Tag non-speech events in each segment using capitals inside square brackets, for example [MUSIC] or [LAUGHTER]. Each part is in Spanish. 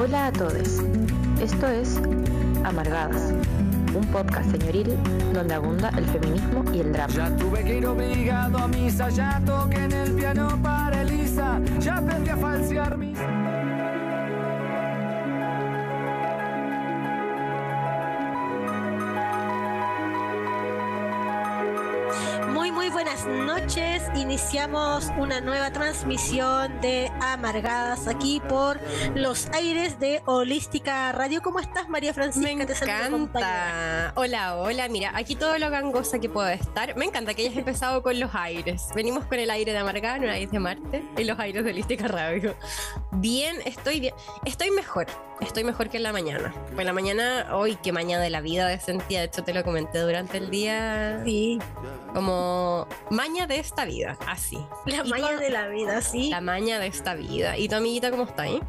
Hola a todos. Esto es Amargadas, un podcast señoril donde abunda el feminismo y el drama. Ya tuve que ir obligado a misa, ya toqué en el piano para Elisa, ya aprendí a falsear mis... buenas noches. Iniciamos una nueva transmisión de Amargadas aquí por los aires de Holística Radio. ¿Cómo estás, María Francisca? Me Te encanta. Hola, hola. Mira, aquí todo lo gangosa que puedo estar. Me encanta que hayas [LAUGHS] empezado con los aires. Venimos con el aire de Amargada, el aire de Marte y los aires de Holística Radio. Bien, estoy bien. Estoy mejor. Estoy mejor que en la mañana. Pues en la mañana, hoy, qué mañana de la vida de sentía. De hecho, te lo comenté durante el día. Sí, Como maña de esta vida. Así. la Y maña con- de la vida, sí. La maña de esta vida. ¿Y tu amiguita cómo está ahí?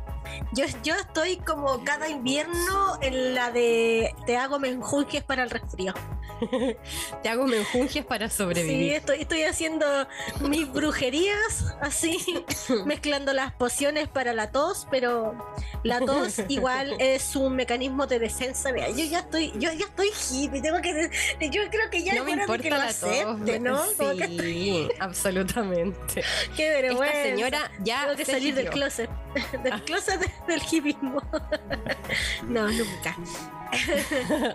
Yo, yo estoy como cada invierno en la de te hago menjunjes para el resfrío. [LAUGHS] Te hago menjunjes para Sí, sobrevivir. estoy, estoy haciendo mis brujerías, así, [LAUGHS] mezclando las pociones para la tos, pero la tos [LAUGHS] igual es un mecanismo de defensa. Mira, yo ya estoy, yo ya estoy hippie, tengo que, yo creo que ya no me importa que lo la tos. acepte, ¿no? Sí, absolutamente. qué vergüenza. Esta señora ya Tengo que se salir del closet, del closet de- del hippismo. no, nunca.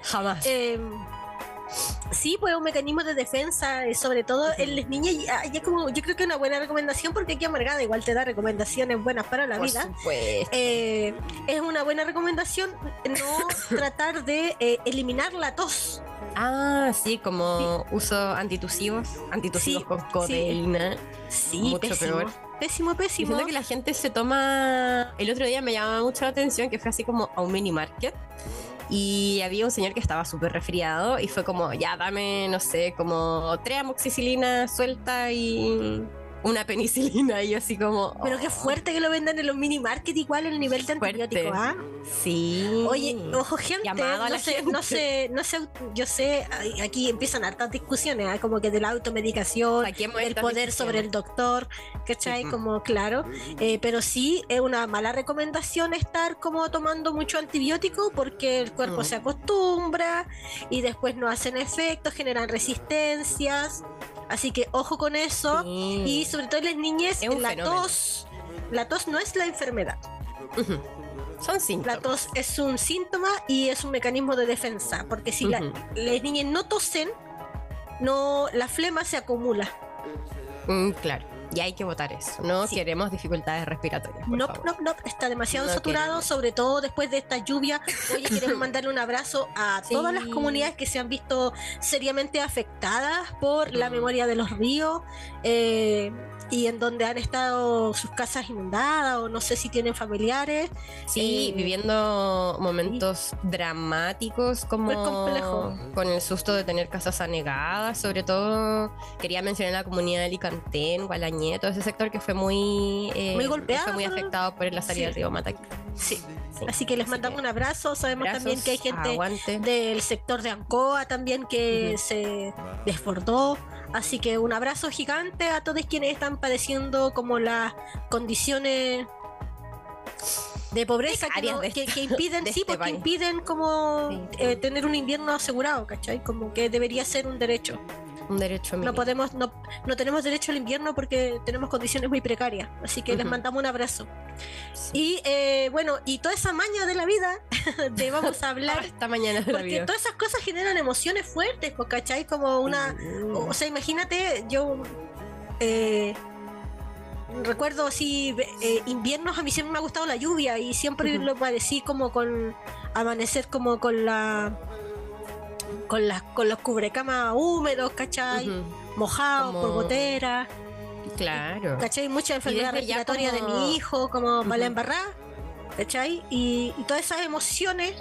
Jamás. Eh, sí, pues un mecanismo de defensa, eh, sobre todo en las niñas. ah, ya como, yo creo que es una buena recomendación porque aquí Amargada igual te da recomendaciones buenas para la Por vida. Eh, es una buena recomendación no [LAUGHS] tratar de eh, eliminar la tos. Ah, sí, como uso antitusivos, antitusivos Sí, con codeína. Sí, Mucho pésimo. peor. Pésimo, pésimo. siento que la gente se toma. El otro día me llamaba mucho la atención que fue así como a un mini market. Y había un señor que estaba súper resfriado y fue como, ya dame, no sé, como tres amoxicilina suelta y una penicilina. Y yo así como. Pero qué oh, fuerte que lo vendan en los mini market igual el nivel de antibiótico, ¿ah? Sí. Oye, ojo gente, Llamado no sé, gente. no sé, no sé, yo sé, aquí empiezan hartas discusiones, ¿ah? como que de la automedicación, el poder sobre el doctor, ¿cachai? Como claro, eh, pero sí es una mala recomendación estar como tomando mucho antibiótico porque el cuerpo Mm. se acostumbra y después no hacen efecto, generan resistencias, así que ojo con eso Sí. y sobre todo en las niñas, Es la fenómeno. tos, la tos no es la enfermedad. Son La síntomas. tos es un síntoma y es un mecanismo de defensa, porque si la- las niñas no tosen, no, la flema se acumula. Mm, claro. Y hay que votar eso. No Sí. queremos dificultades respiratorias. No, no, no, está demasiado No saturado, queremos. sobre todo después de esta lluvia. Oye, queremos [LAUGHS] mandarle un abrazo a Sí. todas las comunidades que se han visto seriamente afectadas por la Mm. memoria de los ríos eh, y en donde han estado sus casas inundadas o no sé si tienen familiares. Sí, Eh, viviendo momentos dramáticos como Muy complejo. con el susto de tener casas anegadas, sobre todo quería mencionar la comunidad de Alicantén, Gualañé, todo ese sector que fue muy, eh, Muy golpeado fue muy afectado por la salida Sí. del río Mataquí. Sí. Sí. Así que les mandamos que un abrazo. Sabemos también que hay gente aguante. del sector de Ancoa también que se desbordó. Así que un abrazo gigante a todos quienes están padeciendo como las condiciones de pobreza que, no- de que, que impiden, de sí, este porque país. impiden como Sí. eh, tener un invierno asegurado, ¿cachai? Como que debería ser un derecho. Un derecho No mínimo. podemos, no, no tenemos derecho al invierno porque tenemos condiciones muy precarias. Así que les Ujú. mandamos un abrazo. Sí. Y eh, bueno, y toda esa maña de la vida, [LAUGHS] de vamos a hablar esta mañana de la porque vida. todas esas cosas generan emociones fuertes, pues, ¿cachai? Como una... Mm. O sea, imagínate, yo... eh, recuerdo así, eh, inviernos, a mí siempre me ha gustado la lluvia y siempre lo padecí como con amanecer como con la... Con, las con los cubrecamas húmedos, ¿cachai? Mojados Como- por goteras, Claro. ¿cachai? Mucha enfermedad respiratoria de mi hijo, como la Ujú. embarrada, ¿cachai? Y, y todas esas emociones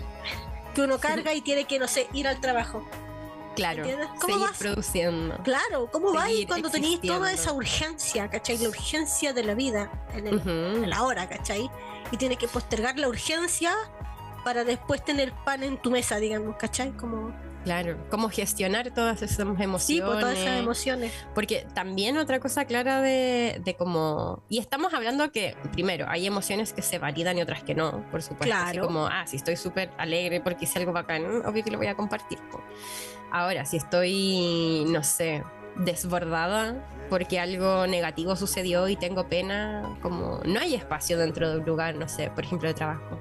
que uno carga y tiene que, no sé, ir al trabajo. Claro. ¿Entiendes? ¿Cómo Seguir vas? produciendo. Claro, ¿cómo va ahí Seguir cuando tenéis toda esa urgencia, ¿cachai? La urgencia de la vida en, el- Ujú. en la hora, ¿cachai? Y tienes que postergar la urgencia para después tener pan en tu mesa, digamos, ¿cachai? Como Claro, cómo gestionar todas esas emociones. Sí, por todas esas emociones. Porque también otra cosa clara de, de como... Y estamos hablando que, primero, hay emociones que se validan y otras que no, por supuesto. Así Claro. como, ah, si estoy súper alegre porque hice algo bacán, obvio que lo voy a compartir. po. Ahora, si estoy, no sé, desbordada porque algo negativo sucedió y tengo pena, como no hay espacio dentro de un lugar, no sé, por ejemplo, de trabajo.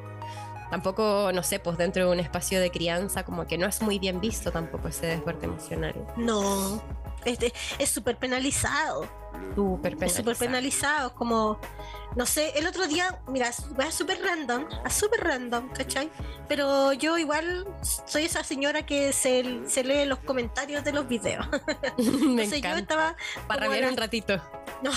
Tampoco, no sé, pues dentro de un espacio de crianza, como que no es muy bien visto tampoco ese desborde emocional. No, este, es súper penalizado. Súper súper penalizado. Como, no sé, el otro día, mira, es súper random, es súper random, ¿cachai? Pero yo igual soy esa señora que se, se lee los comentarios de los videos. [LAUGHS] [LAUGHS] Me Entonces yo encanta. estaba Para rabiar un ratito. [LAUGHS] No,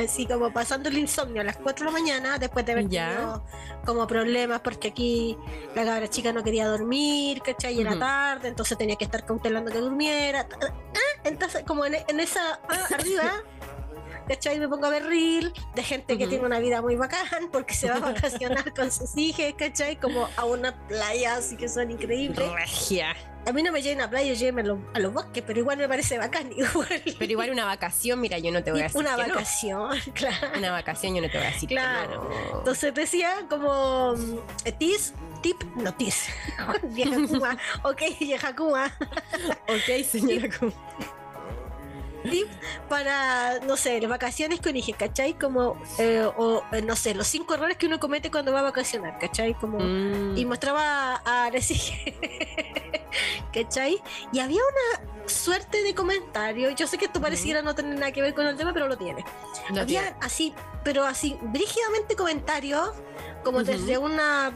así como pasando el insomnio a las 4 de la mañana, después de haber Ya. tenido como problemas porque aquí la cabra chica no quería dormir, ¿cachai? Y era Ujú. tarde, entonces tenía que estar cautelando que durmiera. Ah, Entonces, como en, en esa ah, arriba, ¿cachai? Me pongo a ver reel de gente que Ujú. tiene una vida muy bacán porque se va a [LAUGHS] vacacionar con sus hijos, ¿cachai? Como a una playa, así que son increíbles. Regia. A mí no me lleven a playa, llévenme a los, a los bosques, pero igual me parece bacán. Igual. Pero igual una vacación, mira, yo no te voy a decir una que no. vacación, [LAUGHS] claro. Una vacación yo no te voy a decir que Claro. no. Entonces decía como mm, eh, tis, tip, no tis. [LAUGHS] vieja Kuma. Ok, vieja Kuma. Ok, señora. Cum. Tip para, no sé, las vacaciones con hijos, ¿cachai? Como, eh, o eh, no sé, los cinco errores que uno comete cuando va a vacacionar, ¿cachai? Como, Mm. y mostraba a hijas, [LAUGHS] ¿cachai? Y había una suerte de comentarios. Yo sé que esto pareciera no tener nada que ver con el tema, pero lo tiene. No había tiene- así, pero así, brígidamente comentarios, como desde una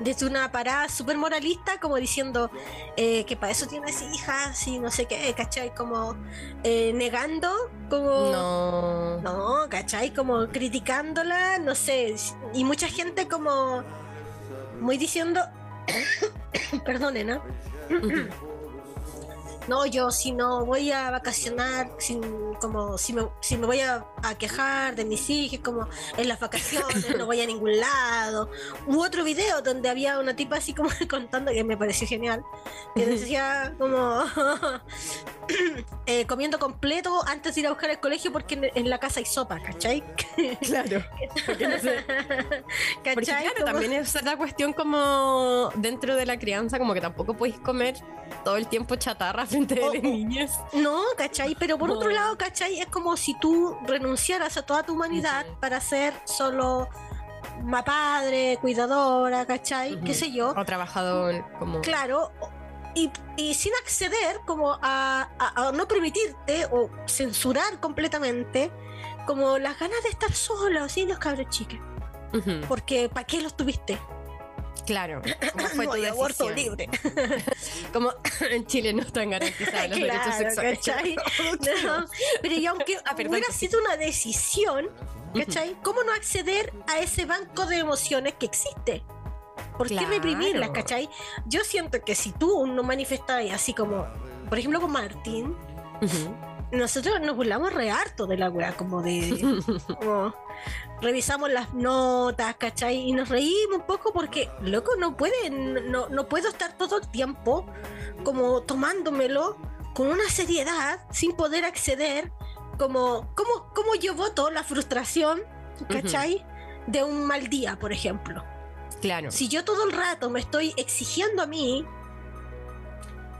desde una parada súper moralista, como diciendo eh, que para eso tienes hijas y no sé qué, ¿cachai? Como eh, negando, como... No. No, ¿cachai? Como criticándola, no sé, y mucha gente como muy diciendo, [COUGHS] perdonen, ¿no? Ujú. No, yo si no voy a vacacionar, sin, como si me, si me voy a, a quejar de mis hijos, como en las vacaciones, no voy a ningún lado. Hubo otro video donde había una tipa así como [LAUGHS] contando, que me pareció genial, que decía como [LAUGHS] eh, comiendo completo antes de ir a buscar el colegio porque en, en la casa hay sopa, ¿cachai? [LAUGHS] Claro. Porque no sé. Porque ¿Cachai? claro, Como- también es la cuestión como dentro de la crianza, como que tampoco podéis comer todo el tiempo chatarra frente Oh, las oh. niñas. No, ¿cachai? Pero por otro No. lado, ¿cachai? Es como si tú renunciaras a toda tu humanidad para ser solo ma padre, cuidadora, ¿cachai? ¿Qué sé yo? O trabajador, como. Claro. Y, y sin acceder como a, a- a no permitirte o censurar completamente como las ganas de estar sola, ¿sí? Los cabros chicos. Ujú, Porque ¿para qué los tuviste? Claro. ¿Cómo fue [COUGHS] No tu aborto libre. [LAUGHS] Como [COUGHS] en Chile no están garantizados los derechos Claro, sexuales. ¿cachai? [LAUGHS] No, pero y aunque Ah, perdón, hubiera sido una decisión, ¿cachai? ¿Cómo no acceder a ese banco de emociones que existe? ¿Por qué reprimirlas, cachai? Yo siento que si tú no manifestas así como, por ejemplo, con Martín, nosotros nos burlamos re harto de la weá, como de. [LAUGHS] como, revisamos las notas, ¿cachai? Y nos reímos un poco porque, loco, no puede, no, no puedo estar todo el tiempo como tomándomelo con una seriedad sin poder acceder, como, ¿cómo, cómo yo voto la frustración, ¿cachai? De un mal día, por ejemplo. Claro. Si yo todo el rato me estoy exigiendo a mí,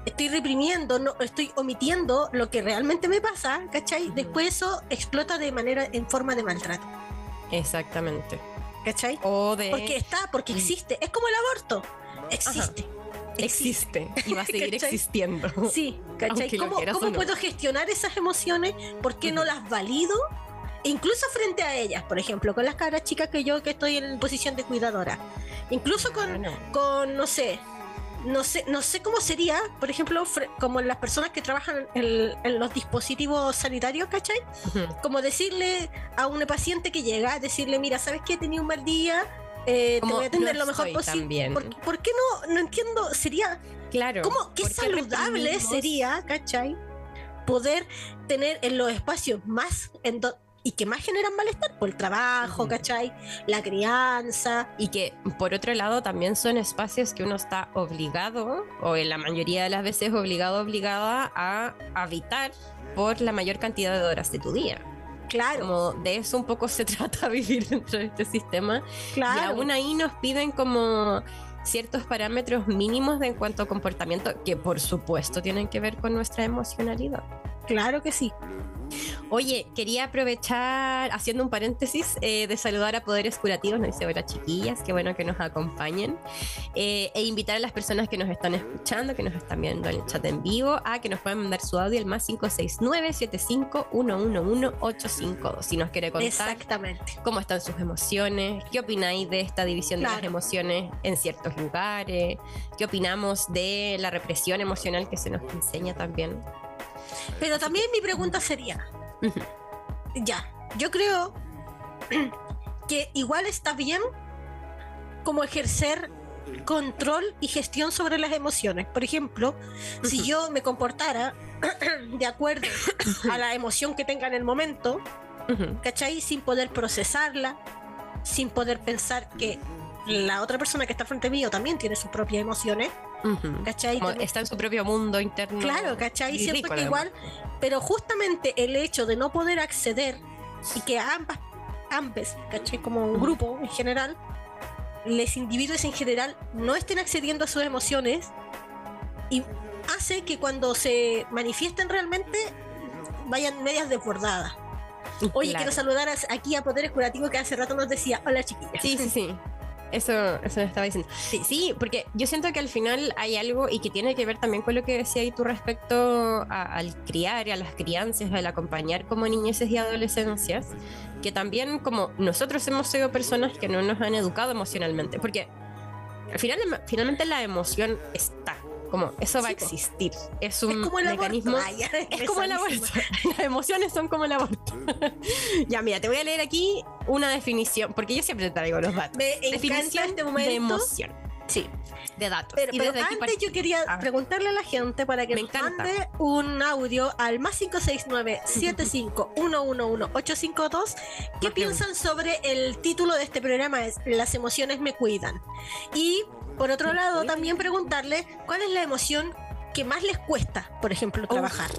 estoy reprimiendo, no, estoy omitiendo lo que realmente me pasa, ¿cachai? Después eso explota de manera, en forma de maltrato, Exactamente. ¿cachai? O de. Porque está, porque Mm. existe. Es como el aborto. Existe. existe y va a seguir ¿Cachai? existiendo. Sí, ¿cachai? ¿Cómo, no. puedo gestionar esas emociones? ¿Por qué no las valido? E Incluso frente a ellas, por ejemplo, con las caras chicas que yo que estoy en posición de cuidadora. Incluso con, con no sé, no sé, no sé cómo sería, por ejemplo, como las personas que trabajan en, en los dispositivos sanitarios, ¿cachai? Como decirle a un paciente que llega, decirle, mira, ¿sabes qué? Tenía un mal día, eh, te voy a atender no lo mejor posible. ¿Por, por qué no? No entiendo, sería, Claro. ¿cómo, qué ¿por saludable reprimimos? sería, ¿cachai? Poder tener en los espacios más, en do- y que más generan malestar, por el trabajo, Ujú. ¿cachai? La crianza. Y que por otro lado también son espacios que uno está obligado, o en la mayoría de las veces obligado, obligada a habitar por la mayor cantidad de horas de tu día. Claro, Como de eso un poco se [LAUGHS] trata vivir dentro de este sistema. claro. Y aún ahí nos piden como ciertos parámetros mínimos de en cuanto a comportamiento que por supuesto tienen que ver con nuestra emocionalidad. Claro que sí. Oye, quería aprovechar, haciendo un paréntesis, eh, de saludar a Poderes Curativos, nos dice hola chiquillas, qué bueno que nos acompañen, eh, e invitar a las personas que nos están escuchando, que nos están viendo en el chat en vivo, a que nos puedan mandar su audio al más 569-75-111-852, si nos quiere contar Exactamente. cómo están sus emociones, qué opináis de esta división de las emociones en ciertos lugares, qué opinamos de la represión emocional que se nos enseña también. Pero también mi pregunta sería, ya, yo creo que igual está bien como ejercer control y gestión sobre las emociones. Por ejemplo, si yo me comportara [CLEARS THROAT] de acuerdo a la emoción que tenga en el momento. ¿cachai? Sin poder procesarla, sin poder pensar que la otra persona que está frente mío también tiene sus propias emociones, ¿cachai? Como está en su propio mundo interno. Claro, ¿cachai? y Siento que igual, pero justamente el hecho de no poder acceder y que ambas, ambas, ¿cachai? Como un grupo en general, los individuos en general no estén accediendo a sus emociones y hace que cuando se manifiesten realmente vayan medias desbordadas. Oye, Claro. quiero saludar aquí a Poderes Curativos que hace rato nos decía, hola chiquillas. Sí, sí, sí. Eso, eso me estaba diciendo. Sí, sí, porque yo siento que al final hay algo y que tiene que ver también con lo que decía ahí tú respecto a- al criar y a las crianzas, al acompañar como niñeces y adolescencias, que también como nosotros hemos sido personas que no nos han educado emocionalmente, porque al final, finalmente la emoción está, como eso va a Sí, existir, es un es como el mecanismo... aborto. Ay, ya, [LAUGHS] Es como el aborto. [LAUGHS] Las emociones son como el aborto. [LAUGHS] ya, mira, te voy a leer aquí una definición, porque yo siempre te traigo los datos. Me definición este de emoción. Sí. De datos. Pero, y pero desde aquí antes part- yo quería Ah. preguntarle a la gente para que Me nos mande un audio al más 569-75-111-852. ¿Qué Ok. piensan sobre el título de este programa? Es Las emociones me cuidan. Y por otro lado, también preguntarle cuál es la emoción que más les cuesta, por ejemplo, trabajar.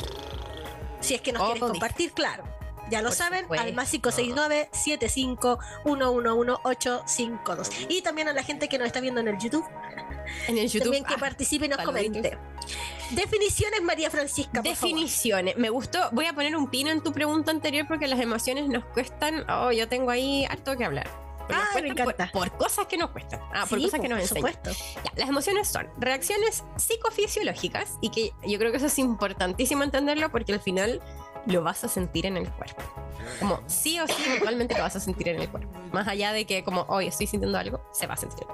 Si es que nos Oh, quieren compartir, claro. Ya lo saben, al más supuesto. 569-75-111-852. Y también a la gente que nos está viendo en el YouTube, en el YouTube. también que ah, participe y nos comente. Definiciones, María Francisca. favor. Definiciones. Me gustó. Voy a poner un pino en tu pregunta anterior porque las emociones nos cuestan. Oh, yo tengo ahí harto que hablar. Nos me cuestan por- cosas que nos cuestan. Ah, por Sí, cosas que nos enseñan. Ya, las emociones son reacciones psicofisiológicas y que yo creo que eso es importantísimo entenderlo porque al final lo vas a sentir en el cuerpo. Como sí o sí, igualmente lo vas a sentir en el cuerpo. Más allá de que como hoy estoy sintiendo algo, se va a sentir.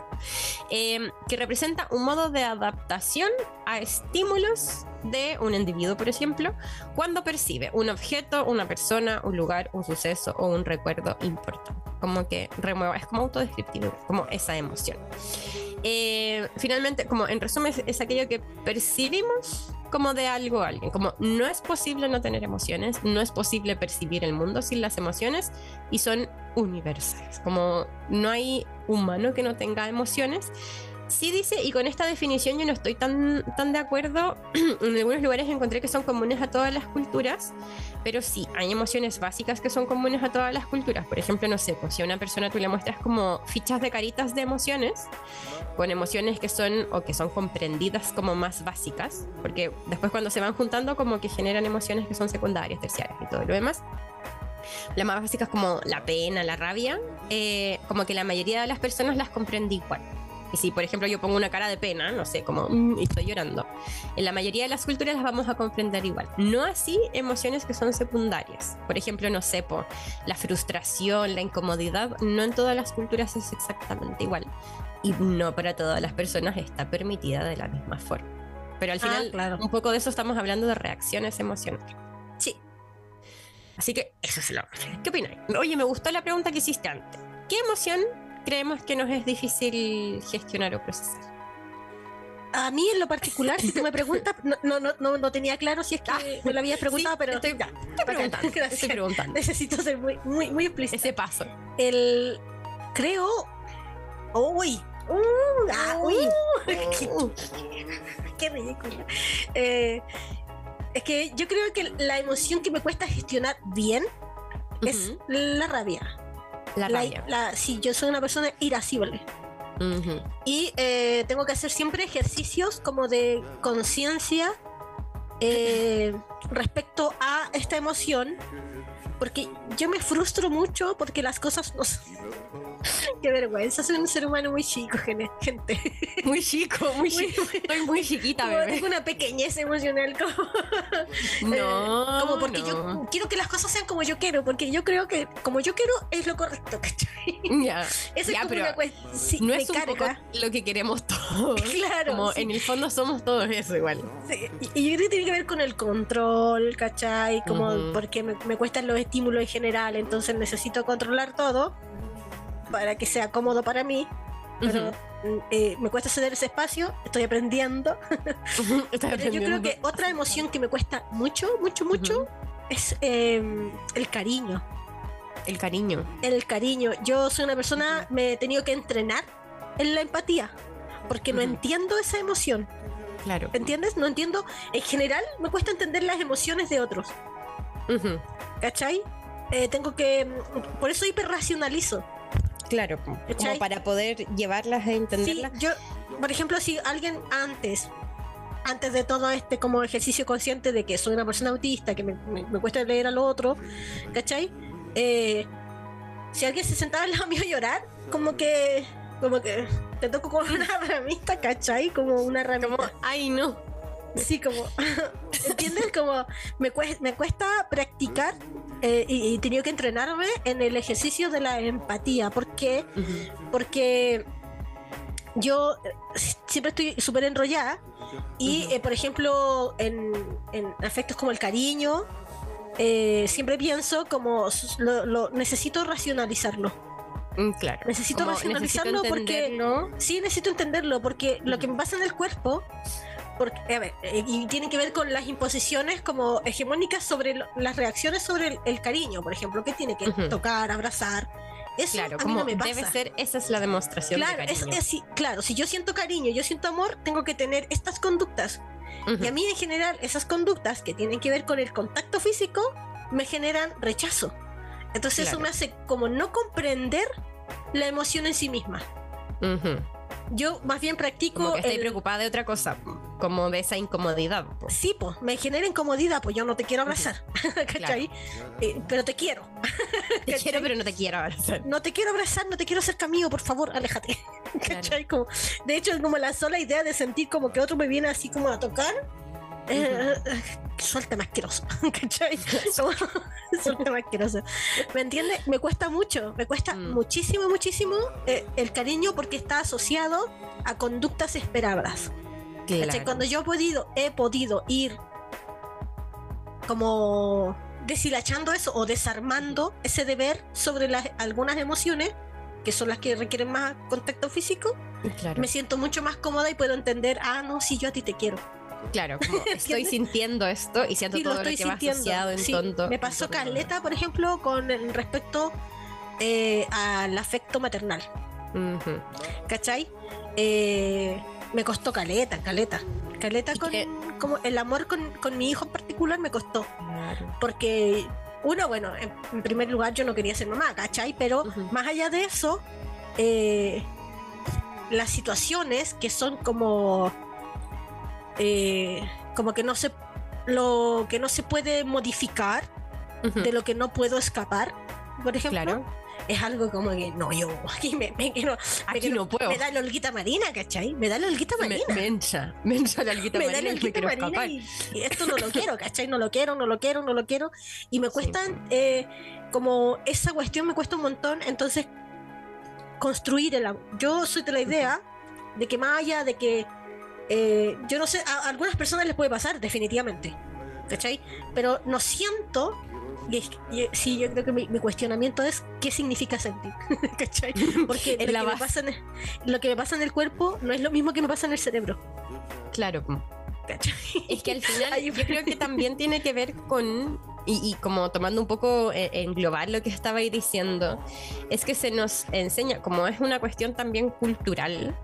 Eh, que representa un modo de adaptación a estímulos de un individuo, por ejemplo, cuando percibe un objeto, una persona, un lugar, un suceso o un recuerdo importante. Como que remueva, es como autodescriptivo, como esa emoción. Eh, finalmente, como en resumen, es, es aquello que percibimos como de algo a alguien. Como no es posible no tener emociones, no es posible percibir el mundo sin las emociones y son universales. Como no hay humano que no tenga emociones. Sí dice, y con esta definición yo no estoy tan, tan de acuerdo, [CLEARS THROAT] en algunos lugares encontré que son comunes a todas las culturas, pero sí, hay emociones básicas que son comunes a todas las culturas. Por ejemplo, no sé, pues si a una persona tú le muestras como fichas de caritas de emociones, con emociones que son o que son comprendidas como más básicas, porque después cuando se van juntando como que generan emociones que son secundarias, terciarias y todo lo demás. Las más básicas como la pena, la rabia, eh, como que la mayoría de las personas las comprende igual. Y si, por ejemplo, yo pongo una cara de pena, no sé, como "Mm", y estoy llorando, en la mayoría de las culturas las vamos a comprender igual. No así emociones que son secundarias. Por ejemplo, no sé, po, la frustración, la incomodidad, no en todas las culturas es exactamente igual. Y no para todas las personas está permitida de la misma forma. Pero al Ah, final, claro. un poco de eso estamos hablando de reacciones emocionales. Sí. Así que eso es lo ¿Qué opináis? Oye, me gustó la pregunta que hiciste antes. ¿Qué emoción creemos que nos es difícil gestionar o procesar? a mí en lo particular, si tú me preguntas, no, no, no, no, no tenía claro si es que me lo habías preguntado, Sí, pero estoy, ya, estoy preguntando. Estoy preguntando. necesito ser muy, muy, muy explícita. Ese paso. El creo. Uy. Uh, ah, uy. [LAUGHS] qué, qué ridículo. Eh, es que yo creo que la emoción que me cuesta gestionar bien es la rabia. La La- rabia. la- sí, yo soy una persona irascible. Ujú. Y eh, tengo que hacer siempre ejercicios como de conciencia eh, respecto a esta emoción. Porque yo me frustro mucho porque las cosas no. [LAUGHS] Qué vergüenza, soy un ser humano muy chico, gente. [LAUGHS] Muy chico, muy chico. Estoy muy chiquita, bebé. tengo una pequeñez emocional como, [LAUGHS] No. como porque no. yo quiero que las cosas sean como yo quiero, porque yo creo que como yo quiero es lo correcto, ¿cachai? Ya, Eso es como pero una cuestión, sí, no es un poco lo que queremos todos. Claro, Como sí. en el fondo somos todos eso igual. Sí, Y yo creo que tiene que ver con el control, ¿cachai? Como porque me, me cuestan los estímulos en general, entonces necesito controlar todo para que sea cómodo para mí. Pero mm, eh, me cuesta ceder ese espacio, estoy aprendiendo. [LAUGHS] [LAUGHS] Pero yo creo aprendiendo. que otra emoción que me cuesta mucho, mucho, mucho Ujú. es eh, el cariño. El cariño. El cariño. Yo soy una persona, me he tenido que entrenar en la empatía, porque no Ujú. entiendo esa emoción. Claro. ¿Entiendes? No entiendo. En general, me cuesta entender las emociones de otros. ¿Cachai? Eh, tengo que. Por eso hiperracionalizo. Claro. Como para poder llevarlas a Sí, entenderlas. yo, por ejemplo, si alguien antes, antes de todo este como ejercicio consciente de que soy una persona autista, que me, me- me cuesta leer al otro, ¿cachai? Eh, si alguien se sentaba al lado mío a llorar, como que, como que te toco con una [LAUGHS] ramita, ¿cachai? Como una ramita. Como, ay, no. Sí, como, [LAUGHS] ¿entiendes? Como me cuesta, me cuesta practicar eh, y, y he tenido que entrenarme en el ejercicio de la empatía. ¿Por qué? Ujú. Porque yo eh, siempre estoy súper enrollada y, Ujú. eh, por ejemplo, en, en afectos como el cariño, eh, siempre pienso como lo, lo- necesito racionalizarlo. Mm, Claro. Necesito Como racionalizarlo porque entenderlo. sí necesito entenderlo porque lo que me pasa en el cuerpo porque a ver eh, y tiene que ver con las imposiciones como hegemónicas sobre lo- las reacciones sobre el, el cariño por ejemplo que tiene que Ujú. tocar abrazar eso Claro, a mí no me pasa debe ser, esa es la demostración claro de es, cariño. es- sí, claro si yo siento cariño yo siento amor tengo que tener estas conductas Ujú. y a mí en general esas conductas que tienen que ver con el contacto físico me generan rechazo entonces eso Claro. me hace como no comprender la emoción en sí misma Ujú. Yo más bien practico Como que estoy el- preocupada de otra cosa, como de esa incomodidad. po. Sí, pues, me genera incomodidad, pues yo no te quiero abrazar, [LAUGHS] ¿cachai? Eh, pero te quiero. [LAUGHS] Te ¿cachai? quiero, pero no te quiero abrazar. No te quiero abrazar, no te quiero hacer camino, por favor, aléjate. [LAUGHS] ¿Cachai? Como, de hecho, es como la sola idea de sentir como que otro me viene así como a tocar. Eh, suéltame asqueroso, [LAUGHS] ¿cachai? [LAUGHS] Suéltame asqueroso. ¿Me entiendes? Me cuesta mucho, me cuesta Mm. muchísimo, muchísimo eh, el cariño porque está asociado a conductas esperadas. Claro. Cuando yo he podido, he podido ir como deshilachando eso o desarmando ese deber sobre las, algunas emociones que son las que requieren más contacto físico, Claro, me siento mucho más cómoda y puedo entender, ah, no, sí, yo a ti te quiero. Claro, como [LAUGHS] estoy sintiendo esto y siento Sí, todo lo, estoy que va sintiendo. asociado en Sí, tonto. me pasó caleta, por ejemplo, con respecto eh, al afecto maternal, Ujú. ¿cachai? Eh, me costó caleta, caleta. Caleta ¿Y con como el amor con, con mi hijo en particular me costó. Claro. porque uno, bueno, en, en primer lugar yo no quería ser mamá, ¿cachai? Pero más allá de eso, eh, las situaciones que son como, eh, como que no se, lo que no se puede modificar, de lo que no puedo escapar, por ejemplo, Claro. es algo como que no, yo aquí me, me, quiero- me Aquí quiero- no puedo. me da la olguita marina, ¿cachai? Me da la olguita Me, marina. me encha, me encha la alguita [LAUGHS] me da marina la y me marina esto no lo quiero, ¿cachai? No lo quiero, no lo quiero, no lo quiero. Y me cuestan, eh, como esa cuestión me cuesta un montón, entonces construir el amor. Yo soy de la idea de que más allá de que, eh, yo no sé, a, algunas personas les puede pasar, definitivamente, ¿cachai? Pero no siento... Y, y- sí, yo creo que mi, mi cuestionamiento es qué significa sentir, [LAUGHS] ¿cachai? Porque [LAUGHS] lo que, me pasa en el, lo que me pasa en el cuerpo no es lo mismo que me pasa en el cerebro. Claro. ¿cachai? Es que al [LAUGHS] final Ahí- yo creo que también tiene que ver con, y, y como tomando un poco eh, en global lo que estabais diciendo, es que se nos enseña, como es una cuestión también cultural,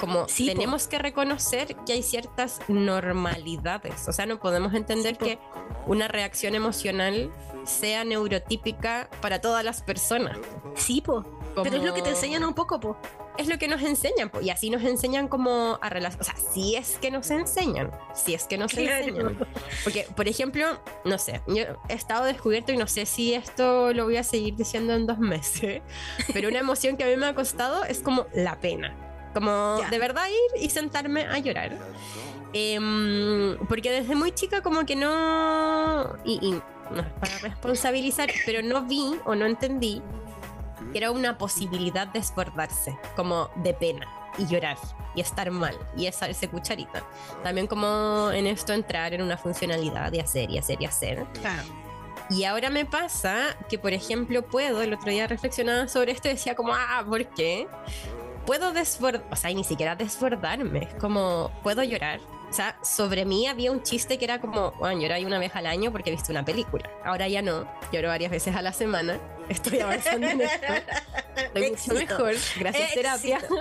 como Sí, po. tenemos que reconocer que hay ciertas normalidades, o sea, no podemos entender Sí, po. que una reacción emocional sea neurotípica para todas las personas. Sí, po. Pero es lo que te Como- enseñan un poco, po. es lo que nos enseñan, po, y así nos enseñan como a relacionar, o sea, si es que nos enseñan, si es que nos Claro. enseñan. Porque, por ejemplo, no sé, yo he estado descubierto y no sé si esto lo voy a seguir diciendo en dos meses, [LAUGHS] pero una emoción que a mí me ha costado es como la pena. Como Ya. de verdad ir y sentarme a llorar. Em, porque desde muy chica como que no... Y, y no es para responsabilizar, pero no vi o no entendí que era una posibilidad de desbordarse, como de pena y llorar y estar mal y esa cucharita. También como en esto entrar en una funcionalidad de hacer y hacer y hacer. Claro. Y ahora me pasa que, por ejemplo, puedo, el otro día reflexionaba sobre esto y decía como, ah, ¿por qué? Puedo desbordar, o sea, ni siquiera desbordarme, es como, puedo llorar. O sea, sobre mí había un chiste que era como, bueno, llorar una vez al año porque he visto una película. Ahora ya no, lloro varias veces a la semana. Estoy avanzando en esto. [LAUGHS] Estoy mucho Éxito. mejor, gracias terapia. Éxito.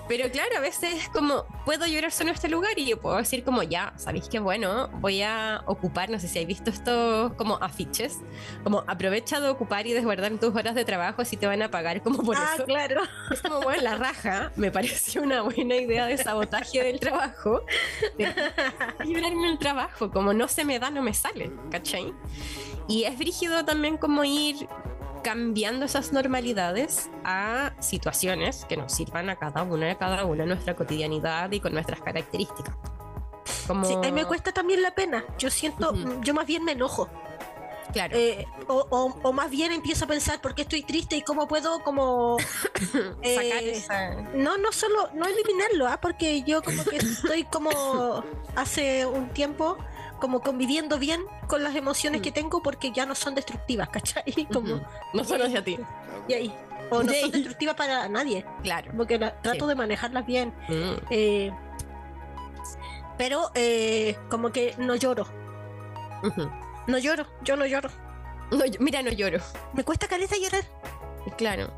[LAUGHS] Pero claro, a veces es como, puedo llorar solo en este lugar y yo puedo decir como, ya, ¿sabéis qué bueno? Voy a ocupar, no sé si habéis visto estos como afiches, como aprovecha de ocupar y desguardar tus horas de trabajo si te van a pagar como por ah, eso. claro. Es como, bueno, la raja, me pareció una buena idea de sabotaje del trabajo. De [LAUGHS] llorarme el trabajo, como no se me da, no me sale, ¿cachai? Y es brígido también como ir cambiando esas normalidades a situaciones que nos sirvan a cada una, a cada una, en nuestra cotidianidad y con nuestras características. Como... Sí, a mí me cuesta también la pena. Yo siento, Ujú. yo más bien me enojo. Claro. Eh, o, o- o más bien empiezo a pensar por qué estoy triste y cómo puedo como [COUGHS] sacar eh, esa... no no solo no eliminarlo ¿ah? porque yo como que estoy como hace un tiempo como conviviendo bien con las emociones que tengo porque ya no son destructivas [LAUGHS] ¿cachai? como. No solo hacia ti. y ahí o no son destructivas para nadie Claro. porque la- trato Sí. de manejarlas bien Mm. eh, pero eh, como que no lloro no lloro yo no lloro No, mira, no lloro. me cuesta caleta llorar Claro.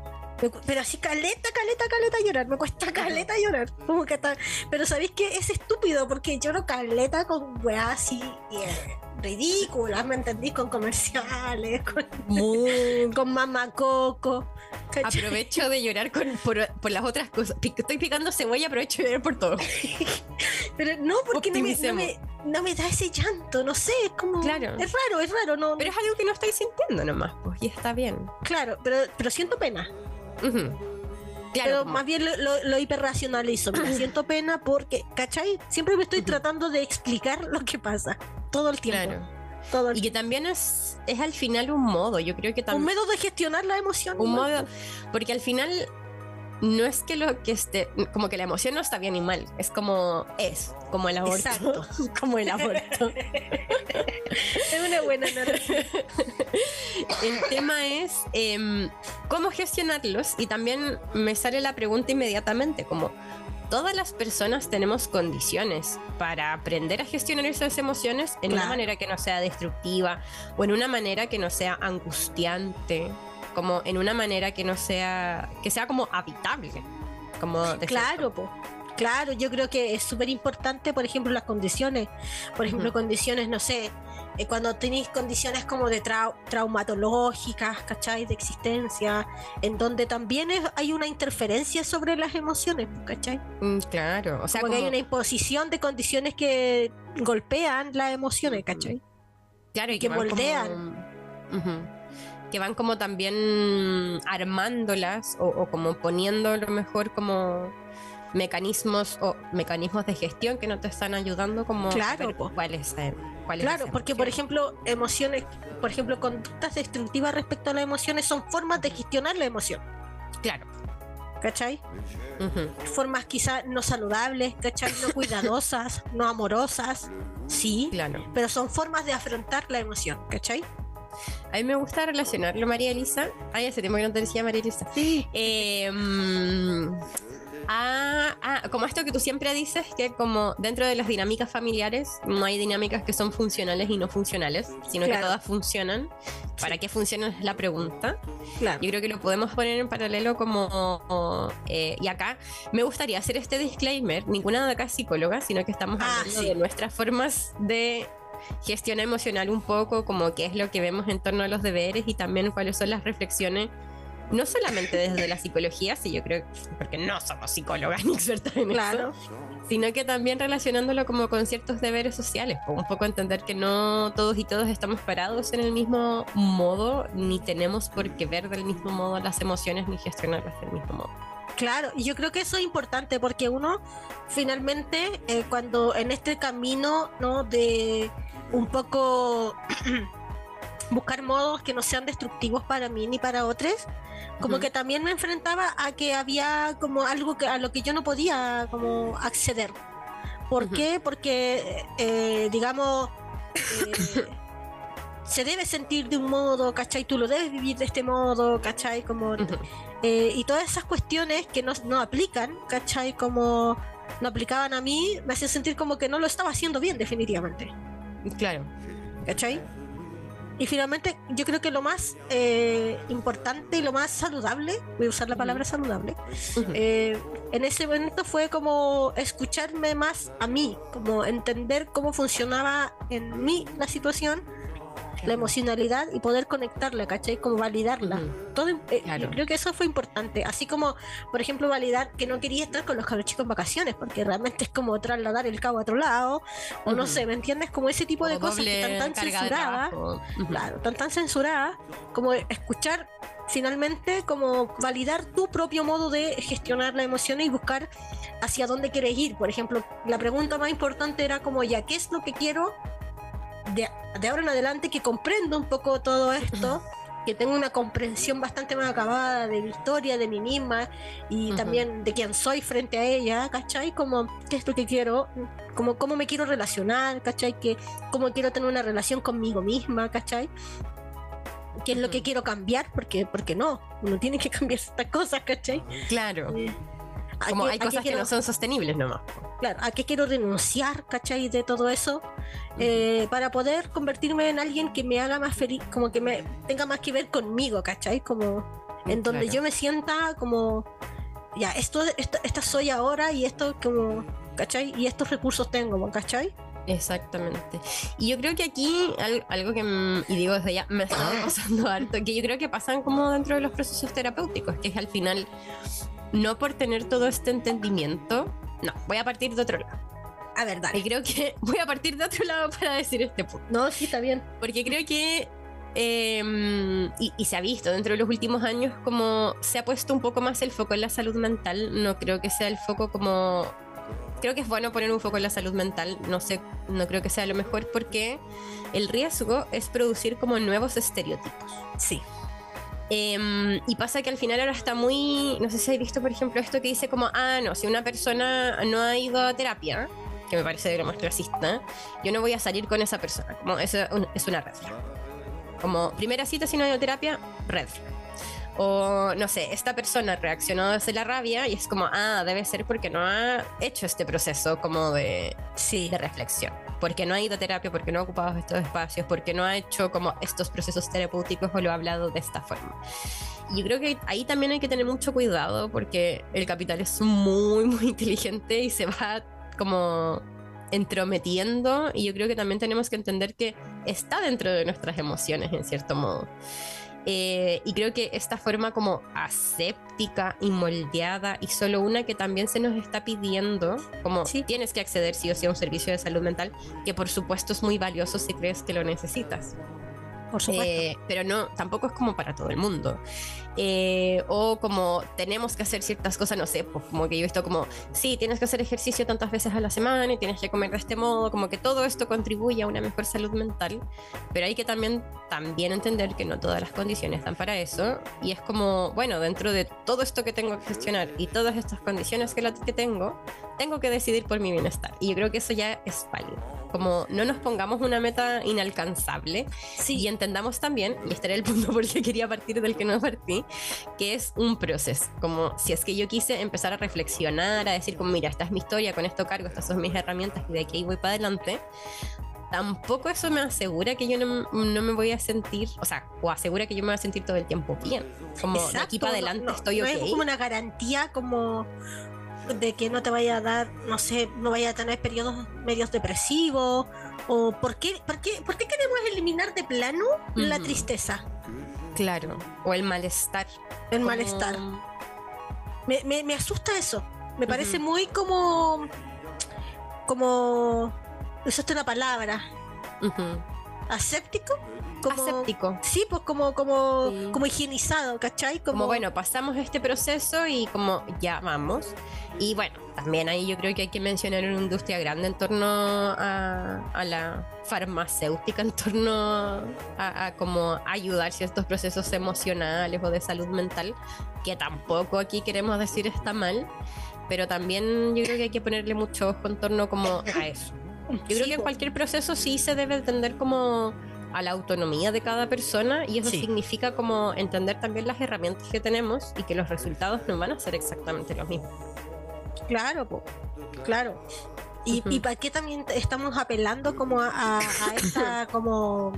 Pero así caleta, caleta, caleta llorar. Me cuesta caleta llorar. Como que está- Pero sabéis que es estúpido porque lloro caleta con weas así eh, ridículas, ¿me entendís? Con comerciales, con, Muy con mamá coco. ¿cachai? Aprovecho de llorar con, por, por las otras cosas. Estoy picando cebolla, aprovecho de llorar por todo. [LAUGHS] Pero no, porque no me, no, Optimicemos. me, no me da ese llanto, no sé, es como. Claro. Es raro, es raro, no. Pero es algo que no estoy sintiendo nomás, pues, y está bien. Claro, pero, pero siento pena. Claro, pero como- más bien lo, lo, lo hiperracionalizo. Mira, [CLEARS THROAT] siento pena porque, ¿cachai? Siempre me estoy tratando de explicar lo que pasa. Todo el tiempo. claro. Todo el Y que también es, es al final un modo, yo creo que un método de gestionar la emoción. Un modo, porque al final no es que lo que esté, como que la emoción no está bien ni mal, es como es, como el aborto. Exacto. [LAUGHS] como el aborto. [LAUGHS] Es una buena analogía. El tema es em, cómo gestionarlos y también me sale la pregunta inmediatamente, como todas las personas tenemos condiciones para aprender a gestionar esas emociones en una manera que no sea destructiva o en una manera que no sea angustiante, como en una manera que no sea, que sea como habitable. Como Claro, po. Claro, yo creo que es súper importante, por ejemplo, las condiciones. Por ejemplo, condiciones, no sé, eh, cuando tenéis condiciones como de trau- traumatológicas, ¿cachai? De existencia, en donde también es- hay una interferencia sobre las emociones, ¿cachai? Mm, Claro, o sea, como que hay como- una imposición de condiciones que golpean las emociones, ¿cachai? Claro, y que como- moldean. Ujú. Que van como también armándolas o, o como poniendo a lo mejor como mecanismos o mecanismos de gestión que no te están ayudando como Claro, po. cuál es Claro, porque por ejemplo, emociones, por ejemplo, conductas destructivas respecto a las emociones son formas de gestionar la emoción, claro ¿cachai? Formas quizás no saludables, ¿cachai? No cuidadosas, [LAUGHS] no amorosas, sí, claro pero son formas de afrontar la emoción, ¿cachai? A mí me gusta relacionarlo María Elisa ay ese tiempo que no te decía María Elisa Sí. Eh, Ah, ah, como esto que tú siempre dices, que como dentro de las dinámicas familiares no hay dinámicas que son funcionales y no funcionales, sino que Claro. todas funcionan. ¿Para qué funcionan es la pregunta? Claro. Yo creo que lo podemos poner en paralelo como... eh, y acá me gustaría hacer este disclaimer, ninguna de acá es psicóloga, sino que estamos Ah, hablando sí. de nuestras formas de gestión emocional un poco, como qué es lo que vemos en torno a los deberes y también cuáles son las reflexiones, no solamente desde la psicología, sí, yo creo, porque no somos psicólogas [LAUGHS] ni expertas en Claro. eso, sino que también relacionándolo como con ciertos deberes sociales, un poco entender que no todos y todos estamos parados en el mismo modo, ni tenemos por qué ver del mismo modo las emociones ni gestionarlas del mismo modo. Claro, y yo creo que eso es importante porque uno finalmente eh, cuando en este camino no de un poco [CLEARS THROAT] buscar modos que no sean destructivos para mí ni para otros, como que también me enfrentaba a que había como algo que a lo que yo no podía como acceder. ¿Por qué? Porque eh, digamos eh, [LAUGHS] se debe sentir de un modo, ¿cachai? Tú lo debes vivir de este modo, ¿cachai? Como eh, y todas esas cuestiones que no, no aplican, ¿cachai? Como no aplicaban a mí, me hacían sentir como que no lo estaba haciendo bien, definitivamente, Claro. ¿cachai? Y finalmente, yo creo que lo más eh, importante y lo más saludable, voy a usar la palabra saludable, eh, en ese momento fue como escucharme más a mí, como entender cómo funcionaba en mí la situación, la emocionalidad y poder conectarla, ¿cachai? Como validarla. Todo, eh, Claro. yo creo que eso fue importante. Así como, por ejemplo, validar que no quería estar con los cabros chicos en vacaciones, porque realmente es como trasladar el cabo a otro lado, o no sé, ¿me entiendes? Como ese tipo de cosas que están tan censuradas. Claro, tan tan censuradas, como escuchar finalmente como validar tu propio modo de gestionar la emoción y buscar hacia dónde quieres ir. Por ejemplo, la pregunta más importante era como ya, ¿qué es lo que quiero de, de ahora en adelante que comprendo un poco todo esto? que tengo una comprensión bastante más acabada de mi historia, de mí misma y también de quién soy frente a ella, ¿cachai? Como qué es lo que quiero, como cómo me quiero relacionar, ¿cachai? Que, cómo quiero tener una relación conmigo misma, ¿cachai? ¿Qué es lo que quiero cambiar? Porque, porque no, uno tiene que [LAUGHS] cambiar estas cosas, ¿cachai? Claro. Eh, ¿a Como qué- hay cosas que quiero- no son sostenibles nomás. claro, a qué quiero renunciar, ¿cachai? De todo eso, eh, para poder convertirme en alguien que me haga más feliz, como que me tenga más que ver conmigo, ¿cachai? Como en donde Claro. yo me sienta como, ya, esto, esto, esta soy ahora y esto como, ¿cachai? Y estos recursos tengo, ¿cachai? Exactamente. Y yo creo que aquí al- algo que, y digo desde ya, me está [COUGHS] pasando harto, que yo creo que pasan como dentro de los procesos terapéuticos, que es al final, no por tener todo este entendimiento, no, voy a partir de otro lado. A ver, Y dale. creo que [LAUGHS] voy a partir de otro lado para decir este punto. No, sí, está bien. Porque creo que, eh, y, y se ha visto dentro de los últimos años, como se ha puesto un poco más el foco en la salud mental. No creo que sea el foco como. Creo que es bueno poner un foco en la salud mental. No sé, no creo que sea lo mejor porque el riesgo es producir como nuevos estereotipos. Sí. Em, y pasa que al final ahora está muy. No sé si habéis visto, por ejemplo, esto que dice como: ah, no, si una persona no ha ido a terapia, que me parece de lo más clasista, yo no voy a salir con esa persona. Como eso es una red flag. Como primera cita, si no ha ido a terapia, red flag. O no sé, esta persona reaccionó desde la rabia y es como: ah, debe ser porque no ha hecho este proceso como de Sí. de reflexión. Porque no ha ido a terapia, porque no ha ocupado estos espacios, porque no ha hecho como estos procesos terapéuticos o lo ha hablado de esta forma. Y yo creo que ahí también hay que tener mucho cuidado porque el capital es muy, [LAUGHS] muy inteligente y se va como entrometiendo y yo creo que también tenemos que entender que está dentro de nuestras emociones en cierto modo. Eh, y creo que esta forma como aséptica y moldeada y solo una que también se nos está pidiendo, como Sí. tienes que acceder sí o sí a un servicio de salud mental, que por supuesto es muy valioso si crees que lo necesitas. Por supuesto. Eh, pero no, tampoco es como para todo el mundo. Eh, o como tenemos que hacer ciertas cosas, no sé, pues como que yo he visto como, sí, tienes que hacer ejercicio tantas veces a la semana y tienes que comer de este modo, como que todo esto contribuye a una mejor salud mental, pero hay que también, también entender que no todas las condiciones dan para eso y es como, bueno, dentro de todo esto que tengo que gestionar y todas estas condiciones que, la, que tengo, tengo que decidir por mi bienestar. Y yo creo que eso ya es válido. Como no nos pongamos una meta inalcanzable sí, y entendamos también, y este era el punto [LAUGHS] por el que quería partir del que no partí, que es un proceso. Como si es que yo quise empezar a reflexionar, a decir, como, mira, esta es mi historia, con esto cargo, estas son mis herramientas y de aquí voy para adelante. Tampoco eso me asegura que yo no, no me voy a sentir, o sea, o asegura que yo me voy a sentir todo el tiempo bien. Como de aquí para adelante no, estoy no es como una garantía como de que no te vaya a dar, no sé, no vaya a tener periodos medios depresivos o por qué, por qué, por qué queremos eliminar de plano la tristeza, Claro. O el malestar. el Como- malestar. Me, me, me asusta eso. Me parece muy como como usaste una palabra, Ujú. Aséptico, como Aséptico. Sí, pues como como Sí. como higienizado, ¿cachai? Como, como bueno, pasamos este proceso y como ya vamos. Y bueno, también ahí yo creo que hay que mencionar una industria grande en torno a, a la farmacéutica, en torno a, a como ayudar ciertos procesos emocionales o de salud mental, que tampoco aquí queremos decir está mal, pero también yo creo que hay que ponerle mucho ojo en torno como a eso. Yo creo que en cualquier proceso sí se debe entender como a la autonomía de cada persona y eso Sí. significa como entender también las herramientas que tenemos y que los resultados no van a ser exactamente los mismos. Claro, po, claro. ¿Y, para qué también estamos apelando como a, a- a esta como